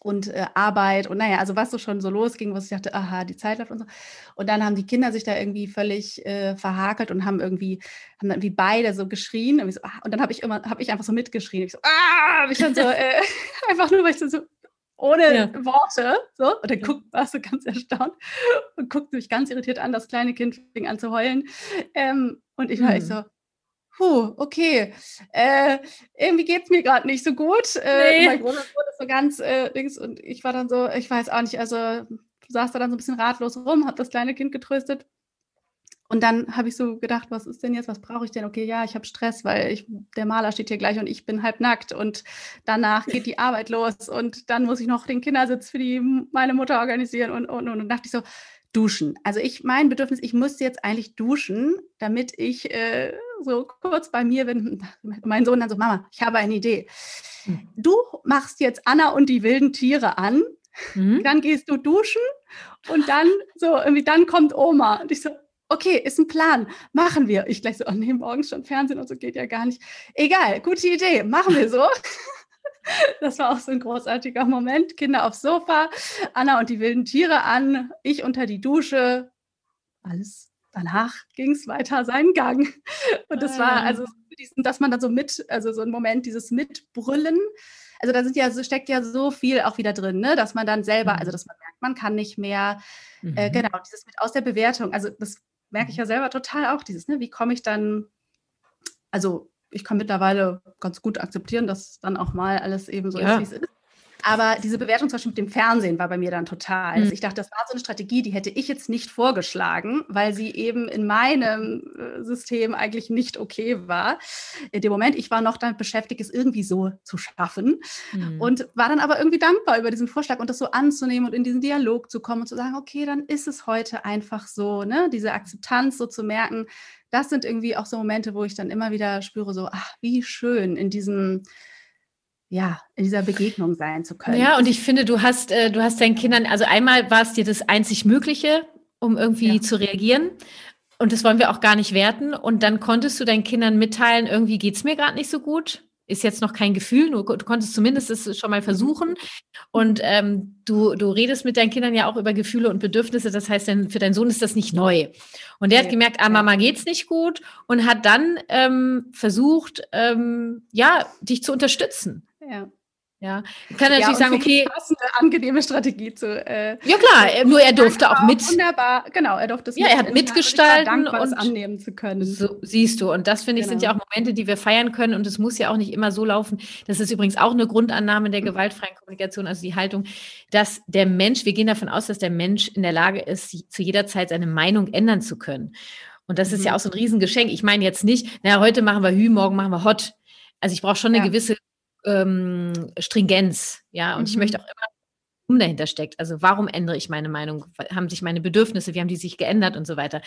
und äh, Arbeit und naja, also was so schon so losging, wo ich dachte, aha, die Zeit läuft und so. Und dann haben die Kinder sich da irgendwie völlig äh, verhakelt und haben irgendwie, haben dann wie beide so geschrien. Und, so, ah, und dann habe ich immer, habe ich einfach so mitgeschrien. Ich so, ah, ich dann so, äh, einfach nur, weil ich so, ohne ja. Worte. So. Und dann guckt, warst du ganz erstaunt und guckte mich ganz irritiert an. Das kleine Kind fing an zu heulen. Ähm, und ich war mhm. echt so, puh, okay, äh, irgendwie geht es mir gerade nicht so gut. Äh, nee. Mein Sohn ist so ganz äh, links und ich war dann so, ich weiß auch nicht, also saß da dann so ein bisschen ratlos rum, habe das kleine Kind getröstet. Und dann habe ich so gedacht, was ist denn jetzt, was brauche ich denn? Okay, ja, ich habe Stress, weil ich, der Maler steht hier gleich und ich bin halb nackt und danach geht die Arbeit los und dann muss ich noch den Kindersitz für die, meine Mutter organisieren und, und, und. Und dachte ich so, duschen. Also ich, mein Bedürfnis, ich müsste jetzt eigentlich duschen, damit ich äh, so kurz bei mir bin. Mein Sohn dann so, Mama, ich habe eine Idee. Hm. Du machst jetzt Anna und die wilden Tiere an, mhm. dann gehst du duschen und dann so irgendwie, dann kommt Oma. Und ich so, okay, ist ein Plan, machen wir. Ich gleich so, oh nee, morgens schon Fernsehen und so geht ja gar nicht. Egal, gute Idee, machen wir so. Das war auch so ein großartiger Moment. Kinder aufs Sofa, Anna und die wilden Tiere an, ich unter die Dusche. Alles danach ging es weiter seinen Gang. Und das war ah. also, dass man dann so mit, also so ein Moment, dieses Mitbrüllen. Also da sind ja, steckt ja so viel auch wieder drin, ne? dass man dann selber, also mhm. dass man merkt, man kann nicht mehr. Äh, mhm. Äh, genau, dieses mit aus der Bewertung. Also das merke ich ja selber total auch, dieses, ne? wie komme ich dann, also ich kann mittlerweile ganz gut akzeptieren, dass dann auch mal alles eben so ja. ist, wie es ist. Aber diese Bewertung zum Beispiel mit dem Fernsehen war bei mir dann total. Mhm. Also ich dachte, das war so eine Strategie, die hätte ich jetzt nicht vorgeschlagen, weil sie eben in meinem äh, System eigentlich nicht okay war. In dem Moment, ich war noch damit beschäftigt, es irgendwie so zu schaffen mhm. und war dann aber irgendwie dankbar über diesen Vorschlag und das so anzunehmen und in diesen Dialog zu kommen und zu sagen, okay, dann ist es heute einfach so, ne? diese Akzeptanz so zu merken, das sind irgendwie auch so Momente, wo ich dann immer wieder spüre, so, ach, wie schön in diesem, ja, in dieser Begegnung sein zu können. Ja, und ich finde, du hast, äh, du hast deinen Kindern, also einmal war es dir das einzig Mögliche, um irgendwie ja. zu reagieren. Und das wollen wir auch gar nicht werten. Und dann konntest du deinen Kindern mitteilen, irgendwie geht es mir gerade nicht so gut ist jetzt noch kein Gefühl, du, du konntest zumindest es schon mal versuchen. Und ähm, du, du redest mit deinen Kindern ja auch über Gefühle und Bedürfnisse. Das heißt, denn für deinen Sohn ist das nicht neu. Und der okay. hat gemerkt, ah, Mama geht's nicht gut und hat dann ähm, versucht, ähm, ja, dich zu unterstützen. Ja. Ja, ich kann natürlich ja, sagen, okay. Passende, angenehme Strategie zu. Äh, ja klar, nur er durfte auch mit. Wunderbar, genau, er durfte es. Ja, er hat mitgestalten und annehmen zu können. So siehst du. Und das finde ich genau. sind ja auch Momente, die wir feiern können. Und es muss ja auch nicht immer so laufen. Das ist übrigens auch eine Grundannahme der gewaltfreien Kommunikation, also die Haltung, dass der Mensch, wir gehen davon aus, dass der Mensch in der Lage ist, zu jeder Zeit seine Meinung ändern zu können. Und das mhm. ist ja mhm. auch so ein Riesengeschenk. Ich meine jetzt nicht, naja, heute machen wir Hü, morgen machen wir Hot. Also ich brauche schon eine ja. gewisse ähm, Stringenz, ja, und mhm. ich möchte auch immer um dahinter steckt. Also warum ändere ich meine Meinung? Haben sich meine Bedürfnisse, wie haben die sich geändert und so weiter.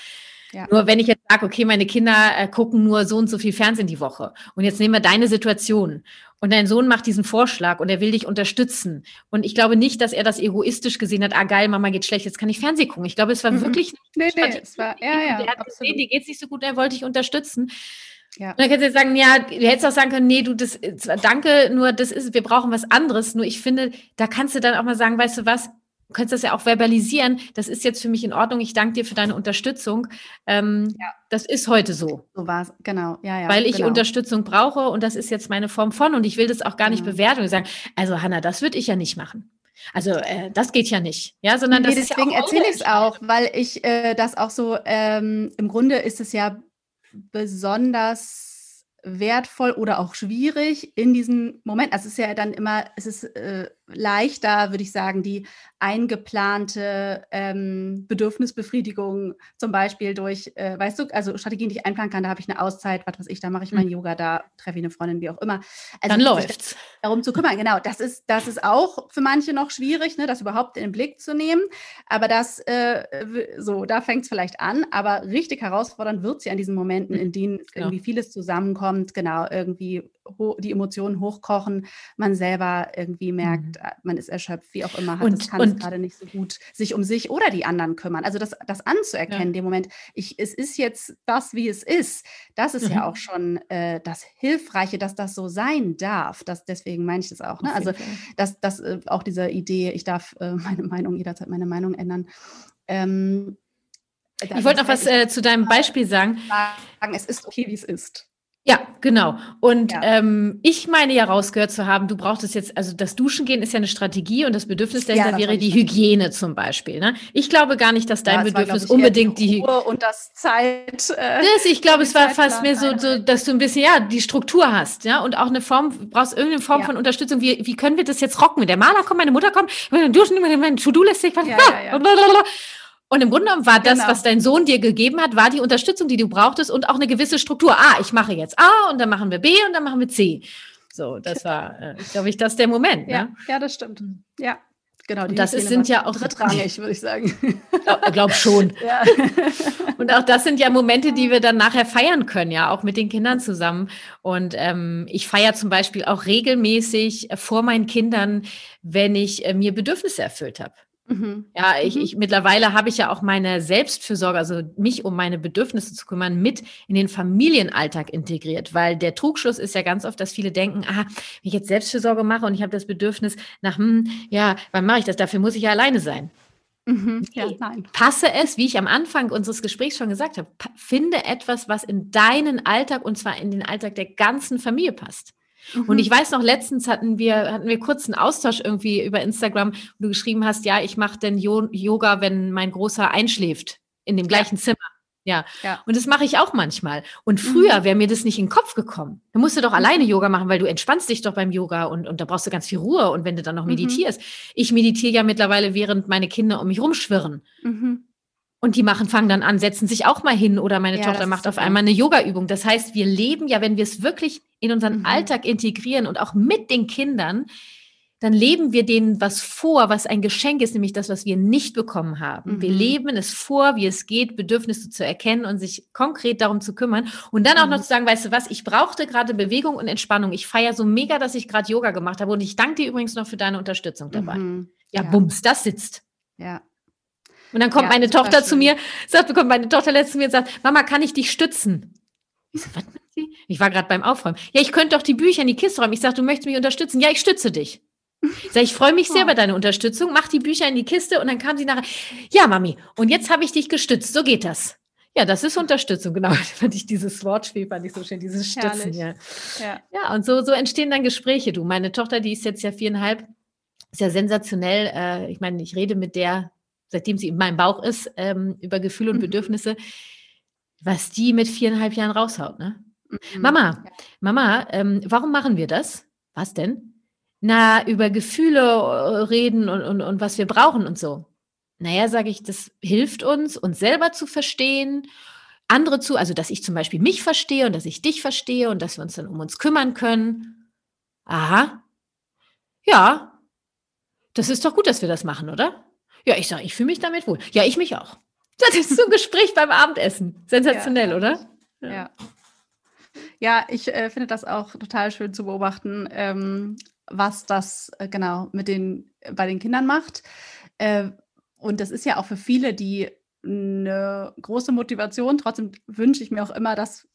Ja. Nur wenn ich jetzt sage, okay, meine Kinder äh, gucken nur so und so viel Fernsehen die Woche und jetzt nehmen wir deine Situation und dein Sohn macht diesen Vorschlag und er will dich unterstützen und ich glaube nicht, dass er das egoistisch gesehen hat, ah geil, Mama geht schlecht, jetzt kann ich Fernsehen gucken. Ich glaube, es war mhm. wirklich nee, nee, es war, ja, ja, der hat gesehen, dir geht es nicht so gut, er wollte dich unterstützen. Ja. Und dann kannst du jetzt sagen, ja, du hättest auch sagen können, nee, du, das, danke, nur das ist, wir brauchen was anderes. Nur ich finde, da kannst du dann auch mal sagen, weißt du was, du kannst das ja auch verbalisieren, das ist jetzt für mich in Ordnung, ich danke dir für deine Unterstützung. Ähm, ja. Das ist heute so. So war es, genau, ja, ja. Weil ich genau. Unterstützung brauche und das ist jetzt meine Form von und ich will das auch gar nicht genau. bewerten und sagen, also Hanna, das würde ich ja nicht machen. Also äh, das geht ja nicht, ja, sondern nee, das deswegen ist ja erzähle ich es auch, weil ich äh, das auch so ähm, im Grunde ist es ja besonders wertvoll oder auch schwierig in diesem Moment. Also es ist ja dann immer, es ist äh, leichter, würde ich sagen, die eingeplante ähm, Bedürfnisbefriedigung, zum Beispiel durch, äh, weißt du, also Strategien, die ich einplanen kann, da habe ich eine Auszeit, was weiß ich, da mache ich mein mhm. Yoga, da treffe ich eine Freundin, wie auch immer. Also, Dann läuft's. Darum zu kümmern, genau. Das ist, das ist auch für manche noch schwierig, ne, das überhaupt in den Blick zu nehmen. Aber das, äh, so, da fängt es vielleicht an. Aber richtig herausfordernd wird sie an diesen Momenten, in denen irgendwie vieles zusammenkommt, genau, irgendwie die Emotionen hochkochen, man selber irgendwie merkt, mhm. Äh, man ist erschöpft, wie auch immer, hat und, es kann es gerade nicht so gut sich um sich oder die anderen kümmern. Also das, das anzuerkennen, ja. dem Moment, ich, es ist jetzt das, wie es ist, das ist mhm. ja auch schon äh, das Hilfreiche, dass das so sein darf. Das, deswegen meine ich das auch. Ne? Also dass das äh, auch diese Idee, ich darf äh, meine Meinung jederzeit meine Meinung ändern. Ähm, ich wollte noch was äh, zu deinem Beispiel sagen. sagen. Es ist okay, wie es ist. Ja, genau. Und ja. Ähm, ich meine ja rausgehört zu haben, du brauchst es jetzt, also das Duschen gehen ist ja eine Strategie und das Bedürfnis dahinter ja, wäre die Hygiene zum Beispiel. Ne? Ich glaube gar nicht, dass dein ja, Bedürfnis war, unbedingt die Ruhe und das Zeit. Äh, das, ich glaube, es war fast mehr so, so, dass du ein bisschen ja die Struktur hast, ja und auch eine Form brauchst irgendeine Form von Unterstützung. Wie, wie können wir das jetzt rocken? Der Maler kommt, meine Mutter kommt, duschen, mein To-Do-Liste, ja, ja, ja. Und im Grunde genommen war das, genau. was dein Sohn dir gegeben hat, war die Unterstützung, die du brauchtest und auch eine gewisse Struktur. Ah, ich mache jetzt A und dann machen wir B und dann machen wir C. So, das war, äh, glaube ich, das der Moment. Ja, ne? ja das stimmt. Ja, genau. und das ist, sind ja auch drittrangig, würde ich sagen. Glaub, glaub schon. Ja. Und auch das sind ja Momente, die wir dann nachher feiern können, ja, auch mit den Kindern zusammen. Und ähm, ich feiere zum Beispiel auch regelmäßig vor meinen Kindern, wenn ich äh, mir Bedürfnisse erfüllt habe. Mhm. Ja, ich, mhm. ich mittlerweile habe ich ja auch meine Selbstfürsorge, also mich um meine Bedürfnisse zu kümmern, mit in den Familienalltag integriert, weil der Trugschluss ist ja ganz oft, dass viele denken, ah, wenn ich jetzt Selbstfürsorge mache und ich habe das Bedürfnis nach, hm, ja, wann mache ich das? Dafür muss ich ja alleine sein. Mhm. Ja, nein. Passe es, wie ich am Anfang unseres Gesprächs schon gesagt habe, finde etwas, was in deinen Alltag und zwar in den Alltag der ganzen Familie passt. Mhm. Und ich weiß noch, letztens hatten wir, hatten wir kurz einen Austausch irgendwie über Instagram, wo du geschrieben hast, ja, ich mache denn Yoga, wenn mein Großer einschläft in dem gleichen ja. Zimmer. Ja. ja. Und das mache ich auch manchmal. Und früher mhm. wäre mir das nicht in den Kopf gekommen. Du musst du doch alleine mhm. Yoga machen, weil du entspannst dich doch beim Yoga und, und da brauchst du ganz viel Ruhe. Und wenn du dann noch mhm. meditierst. Mhm. Ich meditiere ja mittlerweile, während meine Kinder um mich rumschwirren. Mhm. Und die machen, fangen dann an, setzen sich auch mal hin oder meine ja, Tochter macht auf einmal eine Yoga-Übung. Das heißt, wir leben ja, wenn wir es wirklich in unseren mhm. Alltag integrieren und auch mit den Kindern, dann leben wir denen was vor, was ein Geschenk ist, nämlich das, was wir nicht bekommen haben. Mhm. Wir leben es vor, wie es geht, Bedürfnisse zu erkennen und sich konkret darum zu kümmern. Und dann auch noch mhm. zu sagen, weißt du was, ich brauchte gerade Bewegung und Entspannung. Ich feiere so mega, dass ich gerade Yoga gemacht habe. Und ich danke dir übrigens noch für deine Unterstützung dabei. Mhm. Ja, ja, bums, das sitzt. Ja. Und dann kommt ja, meine Tochter schön. zu mir, sagt, kommt meine Tochter letztens zu mir und sagt, Mama, kann ich dich stützen? Ich so, was sie? Ich war gerade beim Aufräumen. Ja, ich könnte doch die Bücher in die Kiste räumen. Ich sage, du möchtest mich unterstützen. Ja, ich stütze dich. Ich sage, ich freue mich sehr über deine Unterstützung. Mach die Bücher in die Kiste und dann kam sie nachher. Ja, Mami, und jetzt habe ich dich gestützt. So geht das. Ja, das ist Unterstützung, genau. Fand ich dieses Wortspiel, fand ich so schön, dieses Stützen. Ja. ja. Ja. und so, so entstehen dann Gespräche. Du, meine Tochter, die ist jetzt ja viereinhalb, ist ja sensationell. Äh, ich meine, ich rede mit der seitdem sie in meinem Bauch ist, ähm, über Gefühle und mhm. Bedürfnisse, was die mit viereinhalb Jahren raushaut. Ne? Mhm. Mama, Mama, ähm, warum machen wir das? Was denn? Na, über Gefühle äh, reden und, und, und was wir brauchen und so. Naja, sage ich, das hilft uns, uns selber zu verstehen, andere zu, also dass ich zum Beispiel mich verstehe und dass ich dich verstehe und dass wir uns dann um uns kümmern können. Aha. Ja, das ist doch gut, dass wir das machen, oder? Ja, ich sage, ich fühle mich damit wohl. Ja, ich mich auch. Das ist so ein Gespräch beim Abendessen. Sensationell, ja. oder? Ja. ja. ja ich äh, finde das auch total schön zu beobachten, ähm, was das äh, genau mit den, bei den Kindern macht. Äh, und das ist ja auch für viele, die eine große Motivation. Trotzdem wünsche ich mir auch immer, dass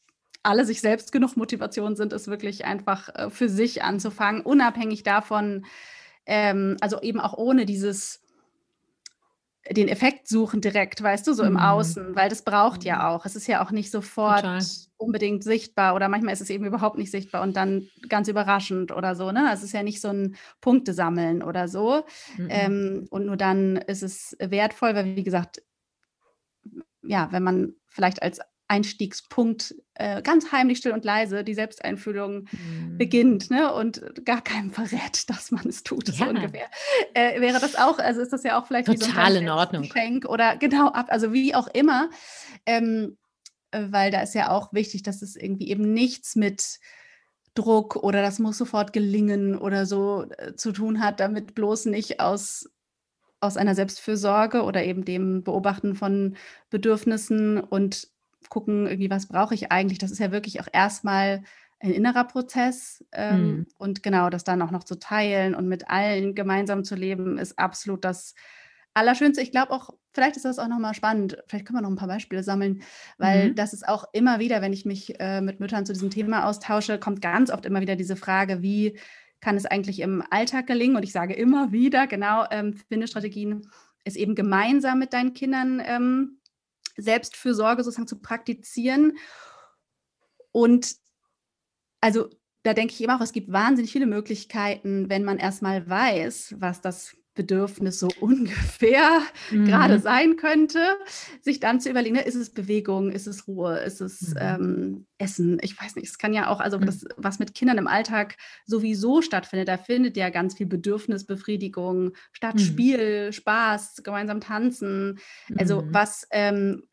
alle sich selbst genug Motivation sind, es wirklich einfach äh, für sich anzufangen, unabhängig davon, ähm, also eben auch ohne dieses den Effekt suchen direkt, weißt du, so im mhm. Außen, weil das braucht ja mhm. auch. Es ist ja auch nicht sofort Total. unbedingt sichtbar oder manchmal ist es eben überhaupt nicht sichtbar und dann ganz überraschend oder so. Ne? Es ist ja nicht so ein Punkte sammeln oder so. Mhm. Ähm, und nur dann ist es wertvoll, weil wie gesagt, ja, wenn man vielleicht als Einstiegspunkt äh, ganz heimlich, still und leise die Selbsteinfühlung mhm. beginnt ne? und gar keinem verrät, dass man es tut, ja. so ungefähr. Äh, wäre das auch, also ist das ja auch vielleicht total so in Ordnung. Geschenk oder genau ab, also wie auch immer, ähm, äh, weil da ist ja auch wichtig, dass es irgendwie eben nichts mit Druck oder das muss sofort gelingen oder so äh, zu tun hat, damit bloß nicht aus aus einer Selbstfürsorge oder eben dem Beobachten von Bedürfnissen und gucken, irgendwie, was brauche ich eigentlich? Das ist ja wirklich auch erstmal ein innerer Prozess. Ähm, mhm. Und genau, das dann auch noch zu teilen und mit allen gemeinsam zu leben, ist absolut das Allerschönste. Ich glaube auch, vielleicht ist das auch nochmal spannend. Vielleicht können wir noch ein paar Beispiele sammeln, weil mhm. das ist auch immer wieder, wenn ich mich äh, mit Müttern zu diesem Thema austausche, kommt ganz oft immer wieder diese Frage, wie kann es eigentlich im Alltag gelingen? Und ich sage immer wieder, genau, ähm, finde Strategien, es eben gemeinsam mit deinen Kindern ähm, Selbstfürsorge sozusagen zu praktizieren. Und also da denke ich immer auch, es gibt wahnsinnig viele Möglichkeiten, wenn man erstmal weiß, was das Bedürfnis so ungefähr mhm. gerade sein könnte, sich dann zu überlegen, ne, ist es Bewegung, ist es Ruhe, ist es mhm. ähm, Essen? Ich weiß nicht, es kann ja auch, also mhm. das, was mit Kindern im Alltag sowieso stattfindet, da findet ja ganz viel Bedürfnisbefriedigung statt, mhm. Spiel, Spaß, gemeinsam tanzen. Also mhm. was, ähm,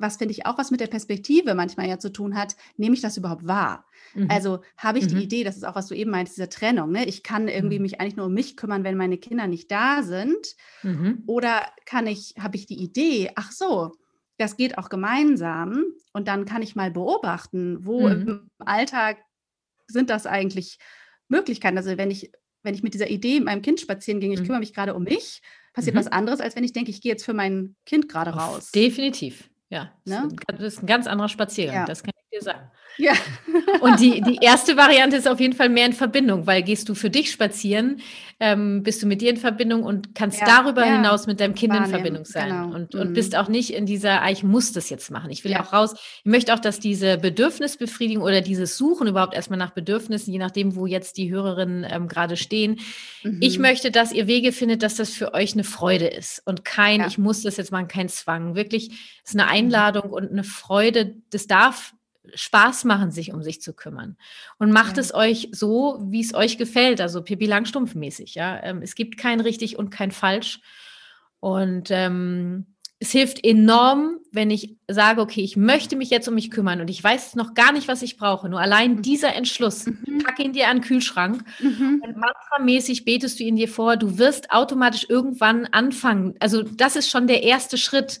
was finde ich auch was mit der Perspektive manchmal ja zu tun hat, nehme ich das überhaupt wahr? Mhm. Also habe ich mhm. die Idee, das ist auch, was du eben meinst, diese Trennung. Ne? Ich kann irgendwie mhm. mich eigentlich nur um mich kümmern, wenn meine Kinder nicht da sind. Mhm. Oder kann ich, habe ich die Idee, ach so, das geht auch gemeinsam und dann kann ich mal beobachten, wo im mhm. Alltag sind das eigentlich Möglichkeiten. Also wenn ich, wenn ich mit dieser Idee mit meinem Kind spazieren gehe, ich mhm. kümmere mich gerade um mich, passiert was anderes, als wenn ich denke, ich gehe jetzt für mein Kind gerade raus. Definitiv. Ja, ne? das ist ein ganz anderer Spaziergang, ja. das kann dir sagen. Ja. Und die, die erste Variante ist auf jeden Fall mehr in Verbindung, weil gehst du für dich spazieren, ähm, bist du mit dir in Verbindung und kannst ja, darüber ja. hinaus mit deinem Kind Wahrnehmen, in Verbindung sein. Genau. Und, und mhm. bist auch nicht in dieser, ah, ich muss das jetzt machen. Ich will ja. auch raus. Ich möchte auch, dass diese Bedürfnisbefriedigung oder dieses Suchen überhaupt erstmal nach Bedürfnissen, je nachdem, wo jetzt die Hörerinnen ähm, gerade stehen, mhm. ich möchte, dass ihr Wege findet, dass das für euch eine Freude ist und kein, ich muss das jetzt machen, kein Zwang. Wirklich ist eine mhm. Einladung und eine Freude. Das darf Spaß machen, sich um sich zu kümmern. Und macht ja. es euch so, wie es euch gefällt, also Pippi Langstumpf mäßig. Ja? Ähm, es gibt kein richtig und kein falsch. Und ähm, es hilft enorm, wenn ich sage, okay, ich möchte mich jetzt um mich kümmern und ich weiß noch gar nicht, was ich brauche. Nur allein mhm. dieser Entschluss, mhm. pack ihn dir an den Kühlschrank mhm. und mantramäßig betest du ihn dir vor, du wirst automatisch irgendwann anfangen. Also das ist schon der erste Schritt,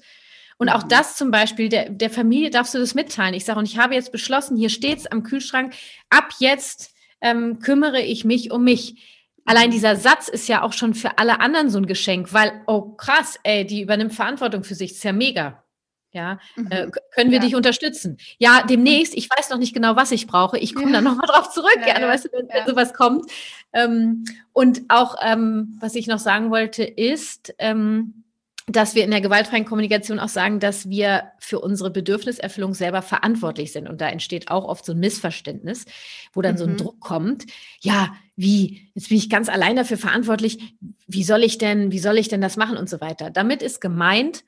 und auch mhm. das zum Beispiel, der, der Familie darfst du das mitteilen. Ich sage, und ich habe jetzt beschlossen, hier steht es am Kühlschrank, ab jetzt ähm, kümmere ich mich um mich. Allein dieser Satz ist ja auch schon für alle anderen so ein Geschenk, weil, oh krass, ey, die übernimmt Verantwortung für sich, ist ja mega. Ja, äh, mhm. können wir ja. dich unterstützen? Ja, demnächst, ich weiß noch nicht genau, was ich brauche. Ich komme ja. dann nochmal drauf zurück, ja, gerne, weißt du, wenn, wenn sowas kommt. Ähm, und auch, ähm, was ich noch sagen wollte, ist, ähm, dass wir in der gewaltfreien Kommunikation auch sagen, dass wir für unsere Bedürfniserfüllung selber verantwortlich sind. Und da entsteht auch oft so ein Missverständnis, wo dann mhm. so ein mhm. Druck kommt. Ja, wie? Jetzt bin ich ganz allein dafür verantwortlich. Wie soll ich denn, wie soll ich denn das machen und so weiter? Damit ist gemeint,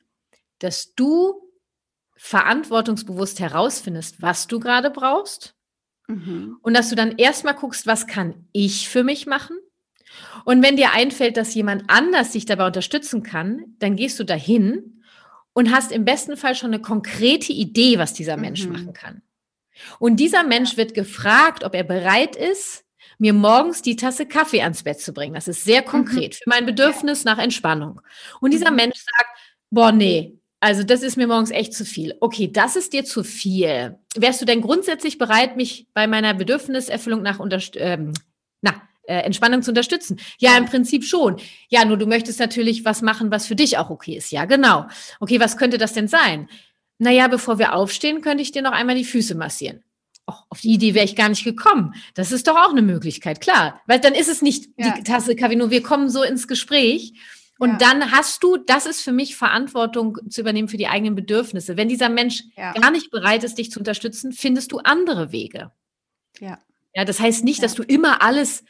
dass du verantwortungsbewusst herausfindest, was du gerade brauchst. Mhm. Und dass du dann erstmal guckst, was kann ich für mich machen? Und wenn dir einfällt, dass jemand anders dich dabei unterstützen kann, dann gehst du dahin und hast im besten Fall schon eine konkrete Idee, was dieser Mensch mhm. machen kann. Und dieser Mensch wird gefragt, ob er bereit ist, mir morgens die Tasse Kaffee ans Bett zu bringen. Das ist sehr mhm. konkret mhm. für mein Bedürfnis nach Entspannung. Und dieser mhm. Mensch sagt, boah, nee, also das ist mir morgens echt zu viel. Okay, das ist dir zu viel. Wärst du denn grundsätzlich bereit, mich bei meiner Bedürfniserfüllung nach Unterst ähm, na, äh, Entspannung zu unterstützen? Ja, im Prinzip schon. Ja, nur du möchtest natürlich was machen, was für dich auch okay ist. Ja, genau. Okay, was könnte das denn sein? Naja, bevor wir aufstehen, könnte ich dir noch einmal die Füße massieren. Oh, auf die Idee wäre ich gar nicht gekommen. Das ist doch auch eine Möglichkeit, klar. Weil dann ist es nicht ja. die Tasse Kaffee, nur wir kommen so ins Gespräch. Und ja. dann hast du, das ist für mich Verantwortung zu übernehmen für die eigenen Bedürfnisse. Wenn dieser Mensch ja. gar nicht bereit ist, dich zu unterstützen, findest du andere Wege. Ja. Ja, das heißt nicht, dass du immer alles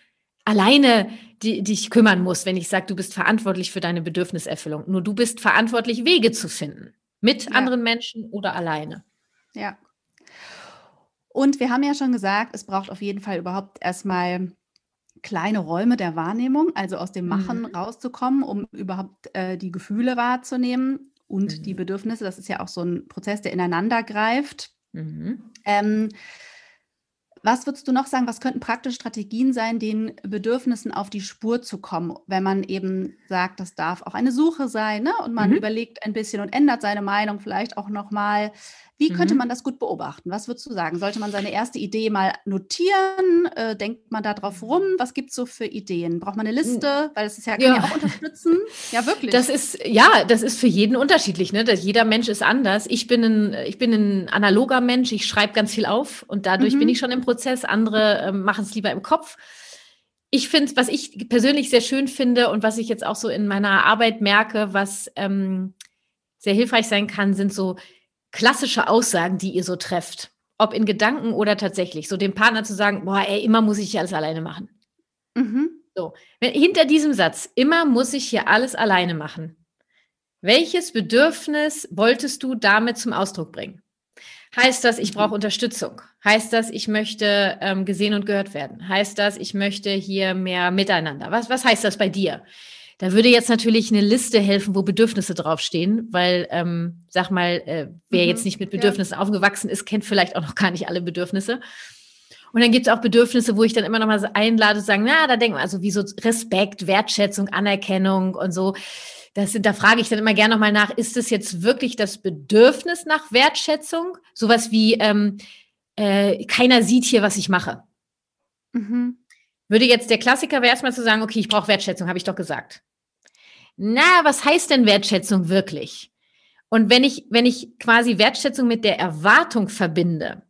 alleine die, dich kümmern musst, wenn ich sage, du bist verantwortlich für deine Bedürfniserfüllung. Nur du bist verantwortlich, Wege zu finden. Mit ja. anderen Menschen oder alleine. Ja. Und wir haben ja schon gesagt, es braucht auf jeden Fall überhaupt erstmal kleine Räume der Wahrnehmung, also aus dem Machen mhm. rauszukommen, um überhaupt äh, die Gefühle wahrzunehmen und mhm. die Bedürfnisse. Das ist ja auch so ein Prozess, der ineinander greift. Mhm. Ähm, was würdest du noch sagen, was könnten praktische Strategien sein, den Bedürfnissen auf die Spur zu kommen, wenn man eben sagt, das darf auch eine Suche sein ne? und man mhm. überlegt ein bisschen und ändert seine Meinung vielleicht auch nochmal. Wie könnte mhm. man das gut beobachten? Was würdest du sagen? Sollte man seine erste Idee mal notieren? Äh, denkt man da drauf rum? Was gibt es so für Ideen? Braucht man eine Liste? Weil das ist ja, kann ja. ja auch unterstützen. Ja, wirklich. Das ist, ja, das ist für jeden unterschiedlich. Ne? Das, jeder Mensch ist anders. Ich bin ein, ich bin ein analoger Mensch. Ich schreibe ganz viel auf und dadurch mhm. bin ich schon im Prozess. Andere äh, machen es lieber im Kopf ich finde, was ich persönlich sehr schön finde und was ich jetzt auch so in meiner Arbeit merke, was ähm, sehr hilfreich sein kann, sind so klassische Aussagen, die ihr so trefft. ob in Gedanken oder tatsächlich, so dem Partner zu sagen, boah, ey, immer muss ich hier alles alleine machen. Mhm. So, wenn, hinter diesem Satz, immer muss ich hier alles alleine machen. Welches Bedürfnis wolltest du damit zum Ausdruck bringen? Heißt das, ich brauche. Unterstützung? Heißt das, ich möchte ähm, gesehen und gehört werden? Heißt das, ich möchte hier mehr Miteinander? Was, was heißt das bei dir? Da würde jetzt natürlich eine Liste helfen, wo Bedürfnisse draufstehen, weil, ähm, sag mal, äh, wer mhm, jetzt nicht mit Bedürfnissen ja. aufgewachsen ist, kennt vielleicht auch noch gar nicht alle Bedürfnisse. Und dann gibt es auch Bedürfnisse, wo ich dann immer noch mal einlade, zu sagen, na, da denken wir, also wie so Respekt, Wertschätzung, Anerkennung und so. Das, da frage ich dann immer gerne nochmal nach, ist es jetzt wirklich das Bedürfnis nach Wertschätzung? Sowas wie, ähm, äh, keiner sieht hier, was ich mache. Mhm. Würde jetzt der Klassiker wäre erstmal zu sagen, okay, ich brauche Wertschätzung, habe ich doch gesagt. Na, was heißt denn Wertschätzung wirklich? Und wenn ich, wenn ich quasi Wertschätzung mit der Erwartung verbinde,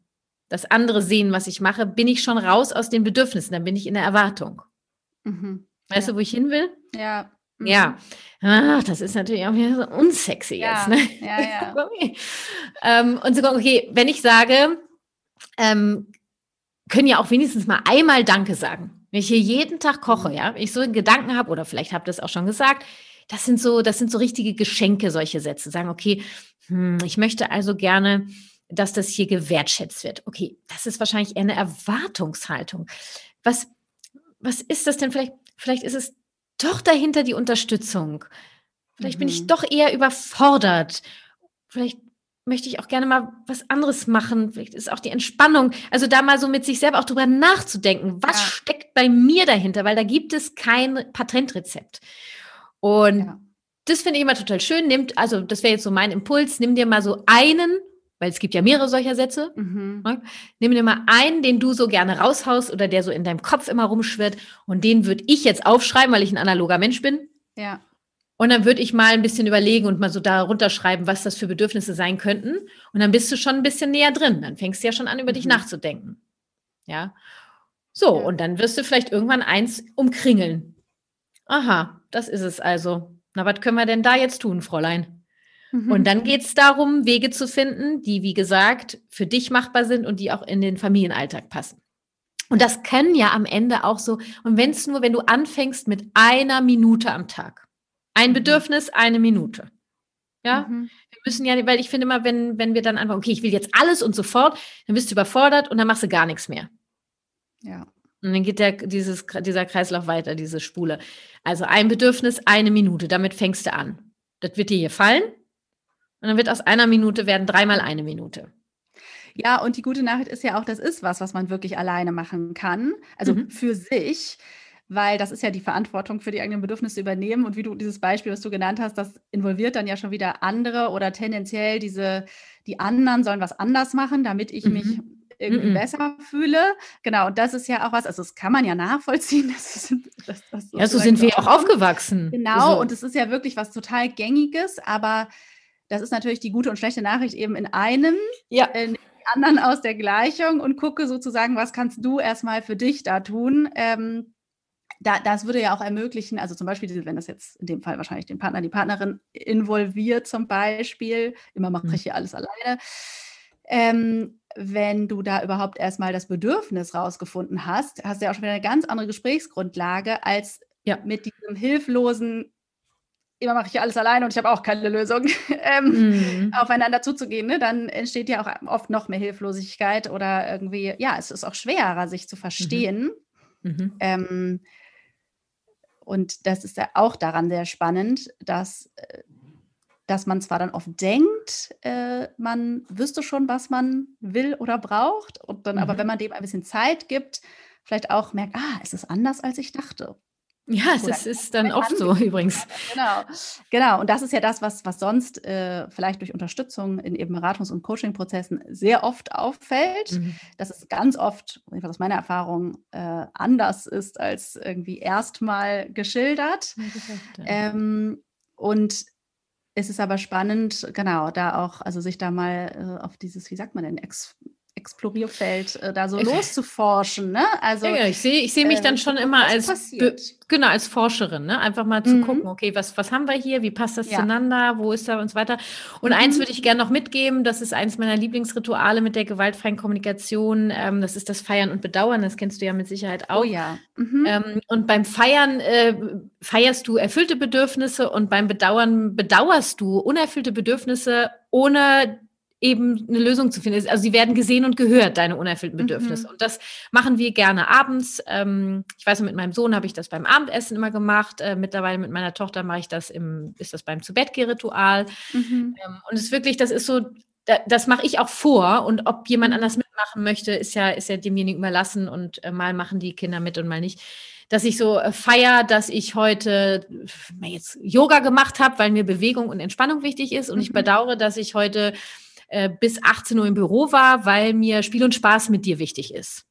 dass andere sehen, was ich mache, bin ich schon raus aus den Bedürfnissen, dann bin ich in der Erwartung. Mhm. Weißt ja. du, wo ich hin will? Ja. Mhm. Ja. Ach, das ist natürlich auch wieder so unsexy ja. jetzt. Ne? Ja, ja. ähm, und sogar, okay, wenn ich sage, ähm, können ja auch wenigstens mal einmal Danke sagen. Wenn ich hier jeden Tag koche, mhm. ja, wenn ich so einen Gedanken habe, oder vielleicht habt ihr es auch schon gesagt, das sind so, das sind so richtige Geschenke, solche Sätze. Sagen, okay, hm, ich möchte also gerne, dass das hier gewertschätzt wird. Okay, das ist wahrscheinlich eher eine Erwartungshaltung. Was, was ist das denn? Vielleicht, vielleicht ist es doch dahinter die Unterstützung. Vielleicht mhm. bin ich mhm. doch eher überfordert. Vielleicht möchte ich auch gerne mal was anderes machen. Vielleicht ist auch die Entspannung. Also da mal so mit sich selber auch drüber nachzudenken. Was ja. steckt bei mir dahinter? Weil da gibt es kein Patentrezept. Und ja. das finde ich immer total schön. Nimmt, also das wäre jetzt so mein Impuls. Nimm dir mal so einen, weil es gibt ja mehrere solcher Sätze. Mhm. Ne? Nimm dir mal einen, den du so gerne raushaust oder der so in deinem Kopf immer rumschwirrt. Und den würde ich jetzt aufschreiben, weil ich ein analoger Mensch bin. Ja. Und dann würde ich mal ein bisschen überlegen und mal so da runterschreiben, was das für Bedürfnisse sein könnten. Und dann bist du schon ein bisschen näher drin. Dann fängst du ja schon an, über mhm. dich nachzudenken. Ja. So, ja. und dann wirst du vielleicht irgendwann eins umkringeln. Aha, das ist es also. Na, was können wir denn da jetzt tun, Fräulein? Mhm. Und dann geht es darum, Wege zu finden, die, wie gesagt, für dich machbar sind und die auch in den Familienalltag passen. Und das können ja am Ende auch so, und wenn es nur, wenn du anfängst mit einer Minute am Tag. Ein mhm. Bedürfnis, eine Minute. Ja, mhm. wir müssen ja, weil ich finde immer, wenn, wenn wir dann einfach, okay, ich will jetzt alles und sofort, dann bist du überfordert und dann machst du gar nichts mehr. Ja. Und dann geht der, dieses, dieser Kreislauf weiter, diese Spule. Also ein Bedürfnis, eine Minute, damit fängst du an. Das wird dir hier fallen. Und dann wird aus einer Minute werden dreimal eine Minute. Ja, und die gute Nachricht ist ja auch, das ist was, was man wirklich alleine machen kann. Also mhm. für sich weil das ist ja die Verantwortung für die eigenen Bedürfnisse übernehmen. Und wie du dieses Beispiel, was du genannt hast, das involviert dann ja schon wieder andere oder tendenziell diese, die anderen sollen was anders machen, damit ich mhm. mich irgendwie mhm. besser fühle. Genau, und das ist ja auch was, also das kann man ja nachvollziehen. Das ist, das, das ja, so sind wir auch aufgewachsen. Genau, so. und es ist ja wirklich was total Gängiges, aber das ist natürlich die gute und schlechte Nachricht eben in einem. Ja. In anderen aus der Gleichung und gucke sozusagen, was kannst du erstmal für dich da tun, ähm, da, das würde ja auch ermöglichen, also zum Beispiel, wenn das jetzt in dem Fall wahrscheinlich den Partner, die Partnerin involviert zum Beispiel, immer mache mhm. ich hier alles alleine, ähm, wenn du da überhaupt erstmal das Bedürfnis rausgefunden hast, hast du ja auch schon wieder eine ganz andere Gesprächsgrundlage als ja. mit diesem hilflosen, immer mache ich alles alleine und ich habe auch keine Lösung, ähm, mhm. aufeinander zuzugehen. Ne? Dann entsteht ja auch oft noch mehr Hilflosigkeit oder irgendwie, ja, es ist auch schwerer, sich zu mhm. verstehen. Mhm. Ähm, und das ist ja auch daran sehr spannend, dass, äh, dass man zwar dann oft denkt, äh, man wüsste schon, was man will oder braucht, und dann mhm. aber, wenn man dem ein bisschen Zeit gibt, vielleicht auch merkt, ah, es ist anders, als ich dachte. Ja, es ist, ist, dann oft so übrigens. Genau, genau. Und das ist ja das, was, was sonst äh, vielleicht durch Unterstützung in eben Beratungs- und Coaching-Prozessen sehr oft auffällt, mhm. dass es ganz oft, aus meiner Erfahrung, äh, anders ist als irgendwie erstmal geschildert. Ähm, und es ist aber spannend, genau, da auch, also sich da mal äh, auf dieses, wie sagt man denn, Ex Explorierfeld, äh, da so loszuforschen. Ne? Also, ja, ich sehe ich seh mich äh, dann schon immer als, genau, als Forscherin, ne? einfach mal zu mhm. gucken, okay, was, was haben wir hier, wie passt das ja. zueinander, wo ist da und so weiter. Und mhm. eins würde ich gerne noch mitgeben, das ist eins meiner Lieblingsrituale mit der gewaltfreien Kommunikation, ähm, das ist das Feiern und Bedauern, das kennst du ja mit Sicherheit auch. Oh ja. Mhm. Ähm, und beim Feiern äh, feierst du erfüllte Bedürfnisse und beim Bedauern bedauerst du unerfüllte Bedürfnisse ohne eben eine Lösung zu finden. Also sie werden gesehen und gehört, deine unerfüllten mhm. Bedürfnisse. Mhm. Und das machen wir gerne abends. Ähm, ich weiß, mit meinem Sohn habe ich das beim Abendessen immer gemacht. Äh, mittlerweile mit meiner Tochter mache ich das im, ist das beim Zubettgeh-Ritual. Mhm. Ähm, und es ist wirklich, das ist so, das mache ich auch vor. Und ob jemand anders mitmachen möchte, ist ja, ist ja demjenigen überlassen. Und äh, mal machen die Kinder mit und mal nicht dass ich so äh, feier, dass ich heute jetzt Yoga gemacht habe, weil mir Bewegung und Entspannung wichtig ist. Und ich mhm. bedauere, dass ich heute äh, bis 18 Uhr im Büro war, weil mir Spiel und Spaß mit dir wichtig ist.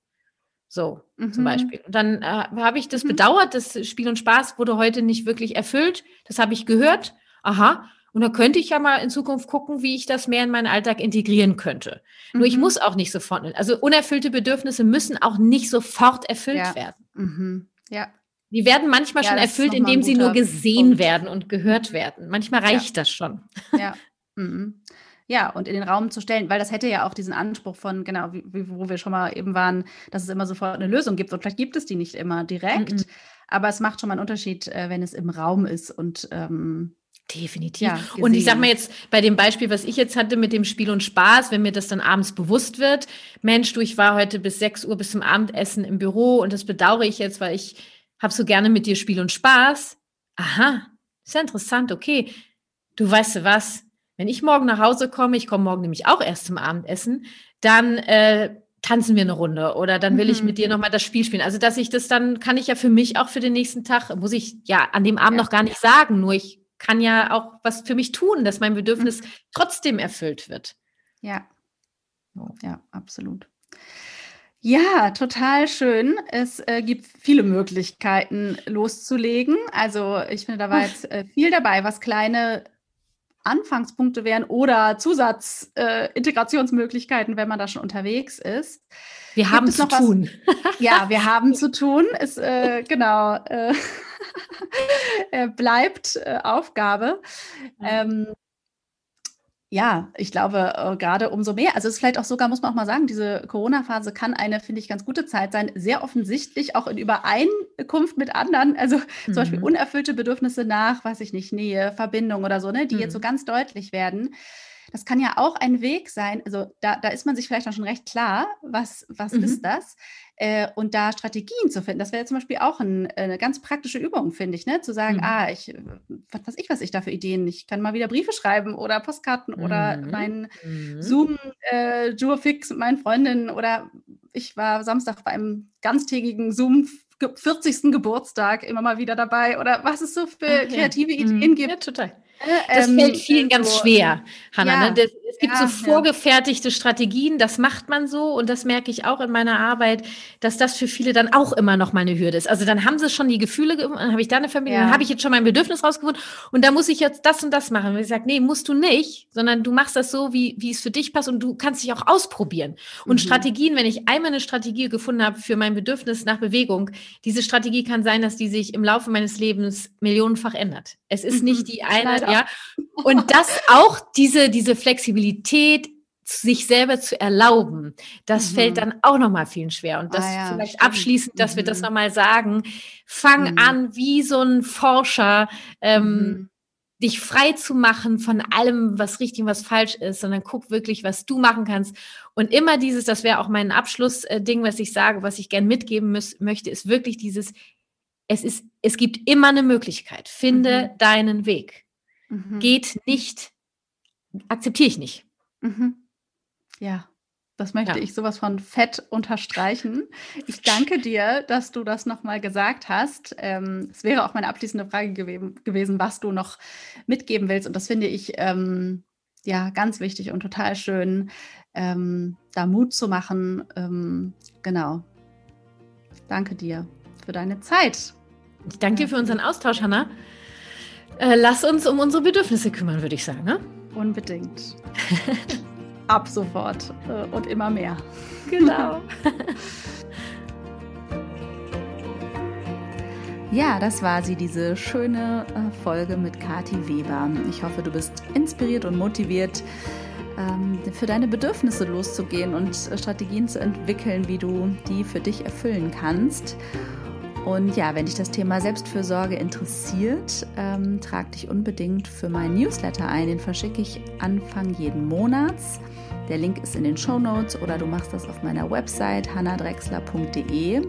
So, mhm. zum Beispiel. Und dann äh, habe ich das mhm. bedauert, das Spiel und Spaß wurde heute nicht wirklich erfüllt. Das habe ich gehört. Aha. Und da könnte ich ja mal in Zukunft gucken, wie ich das mehr in meinen Alltag integrieren könnte. Mhm. Nur ich mhm. muss auch nicht sofort, also unerfüllte Bedürfnisse müssen auch nicht sofort erfüllt ja. werden. Mhm. Ja. Die werden manchmal ja, schon erfüllt, indem sie nur gesehen Punkt. werden und gehört werden. Manchmal reicht ja. das schon. Ja. Mhm ja, und in den Raum zu stellen, weil das hätte ja auch diesen Anspruch von, genau, wie, wo wir schon mal eben waren, dass es immer sofort eine Lösung gibt. Und vielleicht gibt es die nicht immer direkt, mhm. aber es macht schon mal einen Unterschied, äh, wenn es im Raum ist und ähm, Definitiv. Ja, und ich sage mal jetzt bei dem Beispiel, was ich jetzt hatte mit dem Spiel und Spaß, wenn mir das dann abends bewusst wird, Mensch, du, ich war heute bis 6 Uhr bis zum Abendessen im Büro und das bedauere ich jetzt, weil ich habe so gerne mit dir Spiel und Spaß. Aha, ist ja interessant, okay. Du weißt du was, wenn ich morgen nach Hause komme, ich komme morgen nämlich auch erst zum Abendessen, dann äh, tanzen wir eine Runde oder dann will mhm. ich mit dir nochmal das Spiel spielen. Also, dass ich das dann, kann ich ja für mich auch für den nächsten Tag, muss ich ja an dem Abend ja. noch gar nicht sagen, nur ich kann ja auch was für mich tun, dass mein Bedürfnis mhm. trotzdem erfüllt wird. Ja, ja, absolut. Ja, total schön. Es äh, gibt viele Möglichkeiten loszulegen. Also ich finde, da war jetzt äh, viel dabei, was kleine Anfangspunkte wären oder Zusatzintegrationsmöglichkeiten, äh, wenn man da schon unterwegs ist. Wir haben zu tun. Ja, wir haben zu tun. Es, äh, genau, äh, bleibt äh, Aufgabe. Ähm, ja, ich glaube, äh, gerade umso mehr. Also es ist vielleicht auch sogar, muss man auch mal sagen, diese Corona-Phase kann eine, finde ich, ganz gute Zeit sein. Sehr offensichtlich auch in Übereinkunft mit anderen. Also mhm. zum Beispiel mhm. unerfüllte Bedürfnisse nach, weiß ich nicht, Nähe, Verbindung oder so, ne, die mhm. jetzt so mhm. ganz deutlich werden. Das kann ja auch ein Weg sein. Also da, da ist man sich vielleicht auch schon recht klar, was, was mhm. ist das? Äh, und da Strategien zu finden, das wäre zum Beispiel auch ein, äh, eine ganz praktische Übung, finde ich, ne? Zu sagen, mhm. ah, ich, was weiß ich, was ich da für Ideen, ich kann mal wieder Briefe schreiben oder Postkarten mhm. oder meinen mhm. Zoom äh, mit meinen Freundinnen oder ich war Samstag bei einem ganztägigen Zoom 40. Geburtstag immer mal wieder dabei oder was es so für okay. kreative mhm. Ideen gibt. Ja, total. Das ähm, fällt vielen ganz so, schwer, Hanna. Ja, ne? Es gibt ja, so vorgefertigte ja. Strategien, das macht man so und das merke ich auch in meiner Arbeit, dass das für viele dann auch immer noch mal eine Hürde ist. Also dann haben sie schon die Gefühle, dann habe ich da eine Familie, dann habe ich jetzt schon mein Bedürfnis rausgefunden und da muss ich jetzt das und das machen. Und ich sage, nee, musst du nicht, sondern du machst das so, wie, wie es für dich passt und du kannst dich auch ausprobieren. Und mhm. Strategien, wenn ich einmal eine Strategie gefunden habe für mein Bedürfnis nach Bewegung, diese Strategie kann sein, dass die sich im Laufe meines Lebens millionenfach ändert. Es ist mhm. nicht die eine, ja. Und das auch diese, diese Flexibilität, sich selber zu erlauben, das mhm. fällt dann auch nochmal vielen schwer. Und das ah, ja, vielleicht stimmt. abschließend, dass mhm. wir das mhm. nochmal sagen. Fang mhm. an, wie so ein Forscher, ähm, mhm. dich frei zu machen von allem, was richtig und was falsch ist, sondern guck wirklich, was du machen kannst. Und immer dieses, das wäre auch mein Abschlussding, was ich sage, was ich gern mitgeben muss, möchte, ist wirklich dieses, es ist, es gibt immer eine Möglichkeit. Finde mhm. deinen Weg. Geht nicht, akzeptiere ich nicht. Mhm. Ja, das möchte ja. ich sowas von fett unterstreichen. Ich danke dir, dass du das nochmal gesagt hast. Ähm, es wäre auch meine abschließende Frage gew gewesen, was du noch mitgeben willst. Und das finde ich ähm, ja ganz wichtig und total schön, ähm, da Mut zu machen. Ähm, genau. Danke dir für deine Zeit. Ich danke dir für unseren Austausch, Hanna. Äh, lass uns um unsere Bedürfnisse kümmern, würde ich sagen. Ne? Unbedingt. ab sofort äh, und immer mehr. Genau. Ja, das war sie, diese schöne äh, Folge mit Kati Weber. Ich hoffe, du bist inspiriert und motiviert, ähm, für deine Bedürfnisse loszugehen und Strategien zu entwickeln, wie du die für dich erfüllen kannst. Und ja, wenn dich das Thema Selbstfürsorge interessiert, ähm, trag dich unbedingt für meinen Newsletter ein. Den verschicke ich Anfang jeden Monats. Der Link ist in den Show Notes oder du machst das auf meiner Website hannadrexler.de.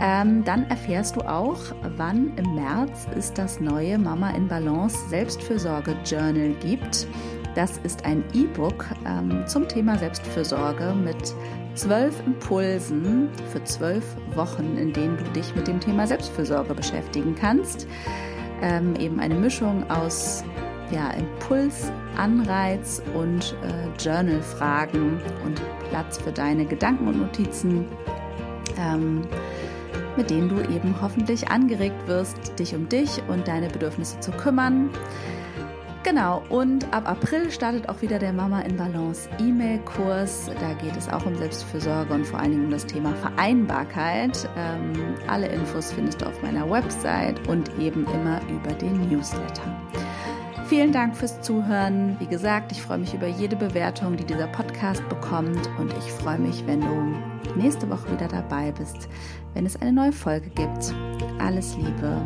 Ähm, dann erfährst du auch, wann im März es das neue Mama in Balance Selbstfürsorge Journal gibt. Das ist ein E-Book ähm, zum Thema Selbstfürsorge mit zwölf Impulsen für zwölf Wochen, in denen du dich mit dem Thema Selbstfürsorge beschäftigen kannst. Ähm, eben eine Mischung aus ja, Impuls, Anreiz und äh, Journal-Fragen und Platz für deine Gedanken und Notizen. Ähm, mit denen du eben hoffentlich angeregt wirst, dich um dich und deine Bedürfnisse zu kümmern. Genau, und ab April startet auch wieder der Mama in Balance E-Mail-Kurs. Da geht es auch um Selbstfürsorge und vor allen Dingen um das Thema Vereinbarkeit. Ähm, alle Infos findest du auf meiner Website und eben immer über den Newsletter. Vielen Dank fürs Zuhören. Wie gesagt, ich freue mich über jede Bewertung, die dieser Podcast bekommt und ich freue mich, wenn du nächste Woche wieder dabei bist, wenn es eine neue Folge gibt. Alles Liebe.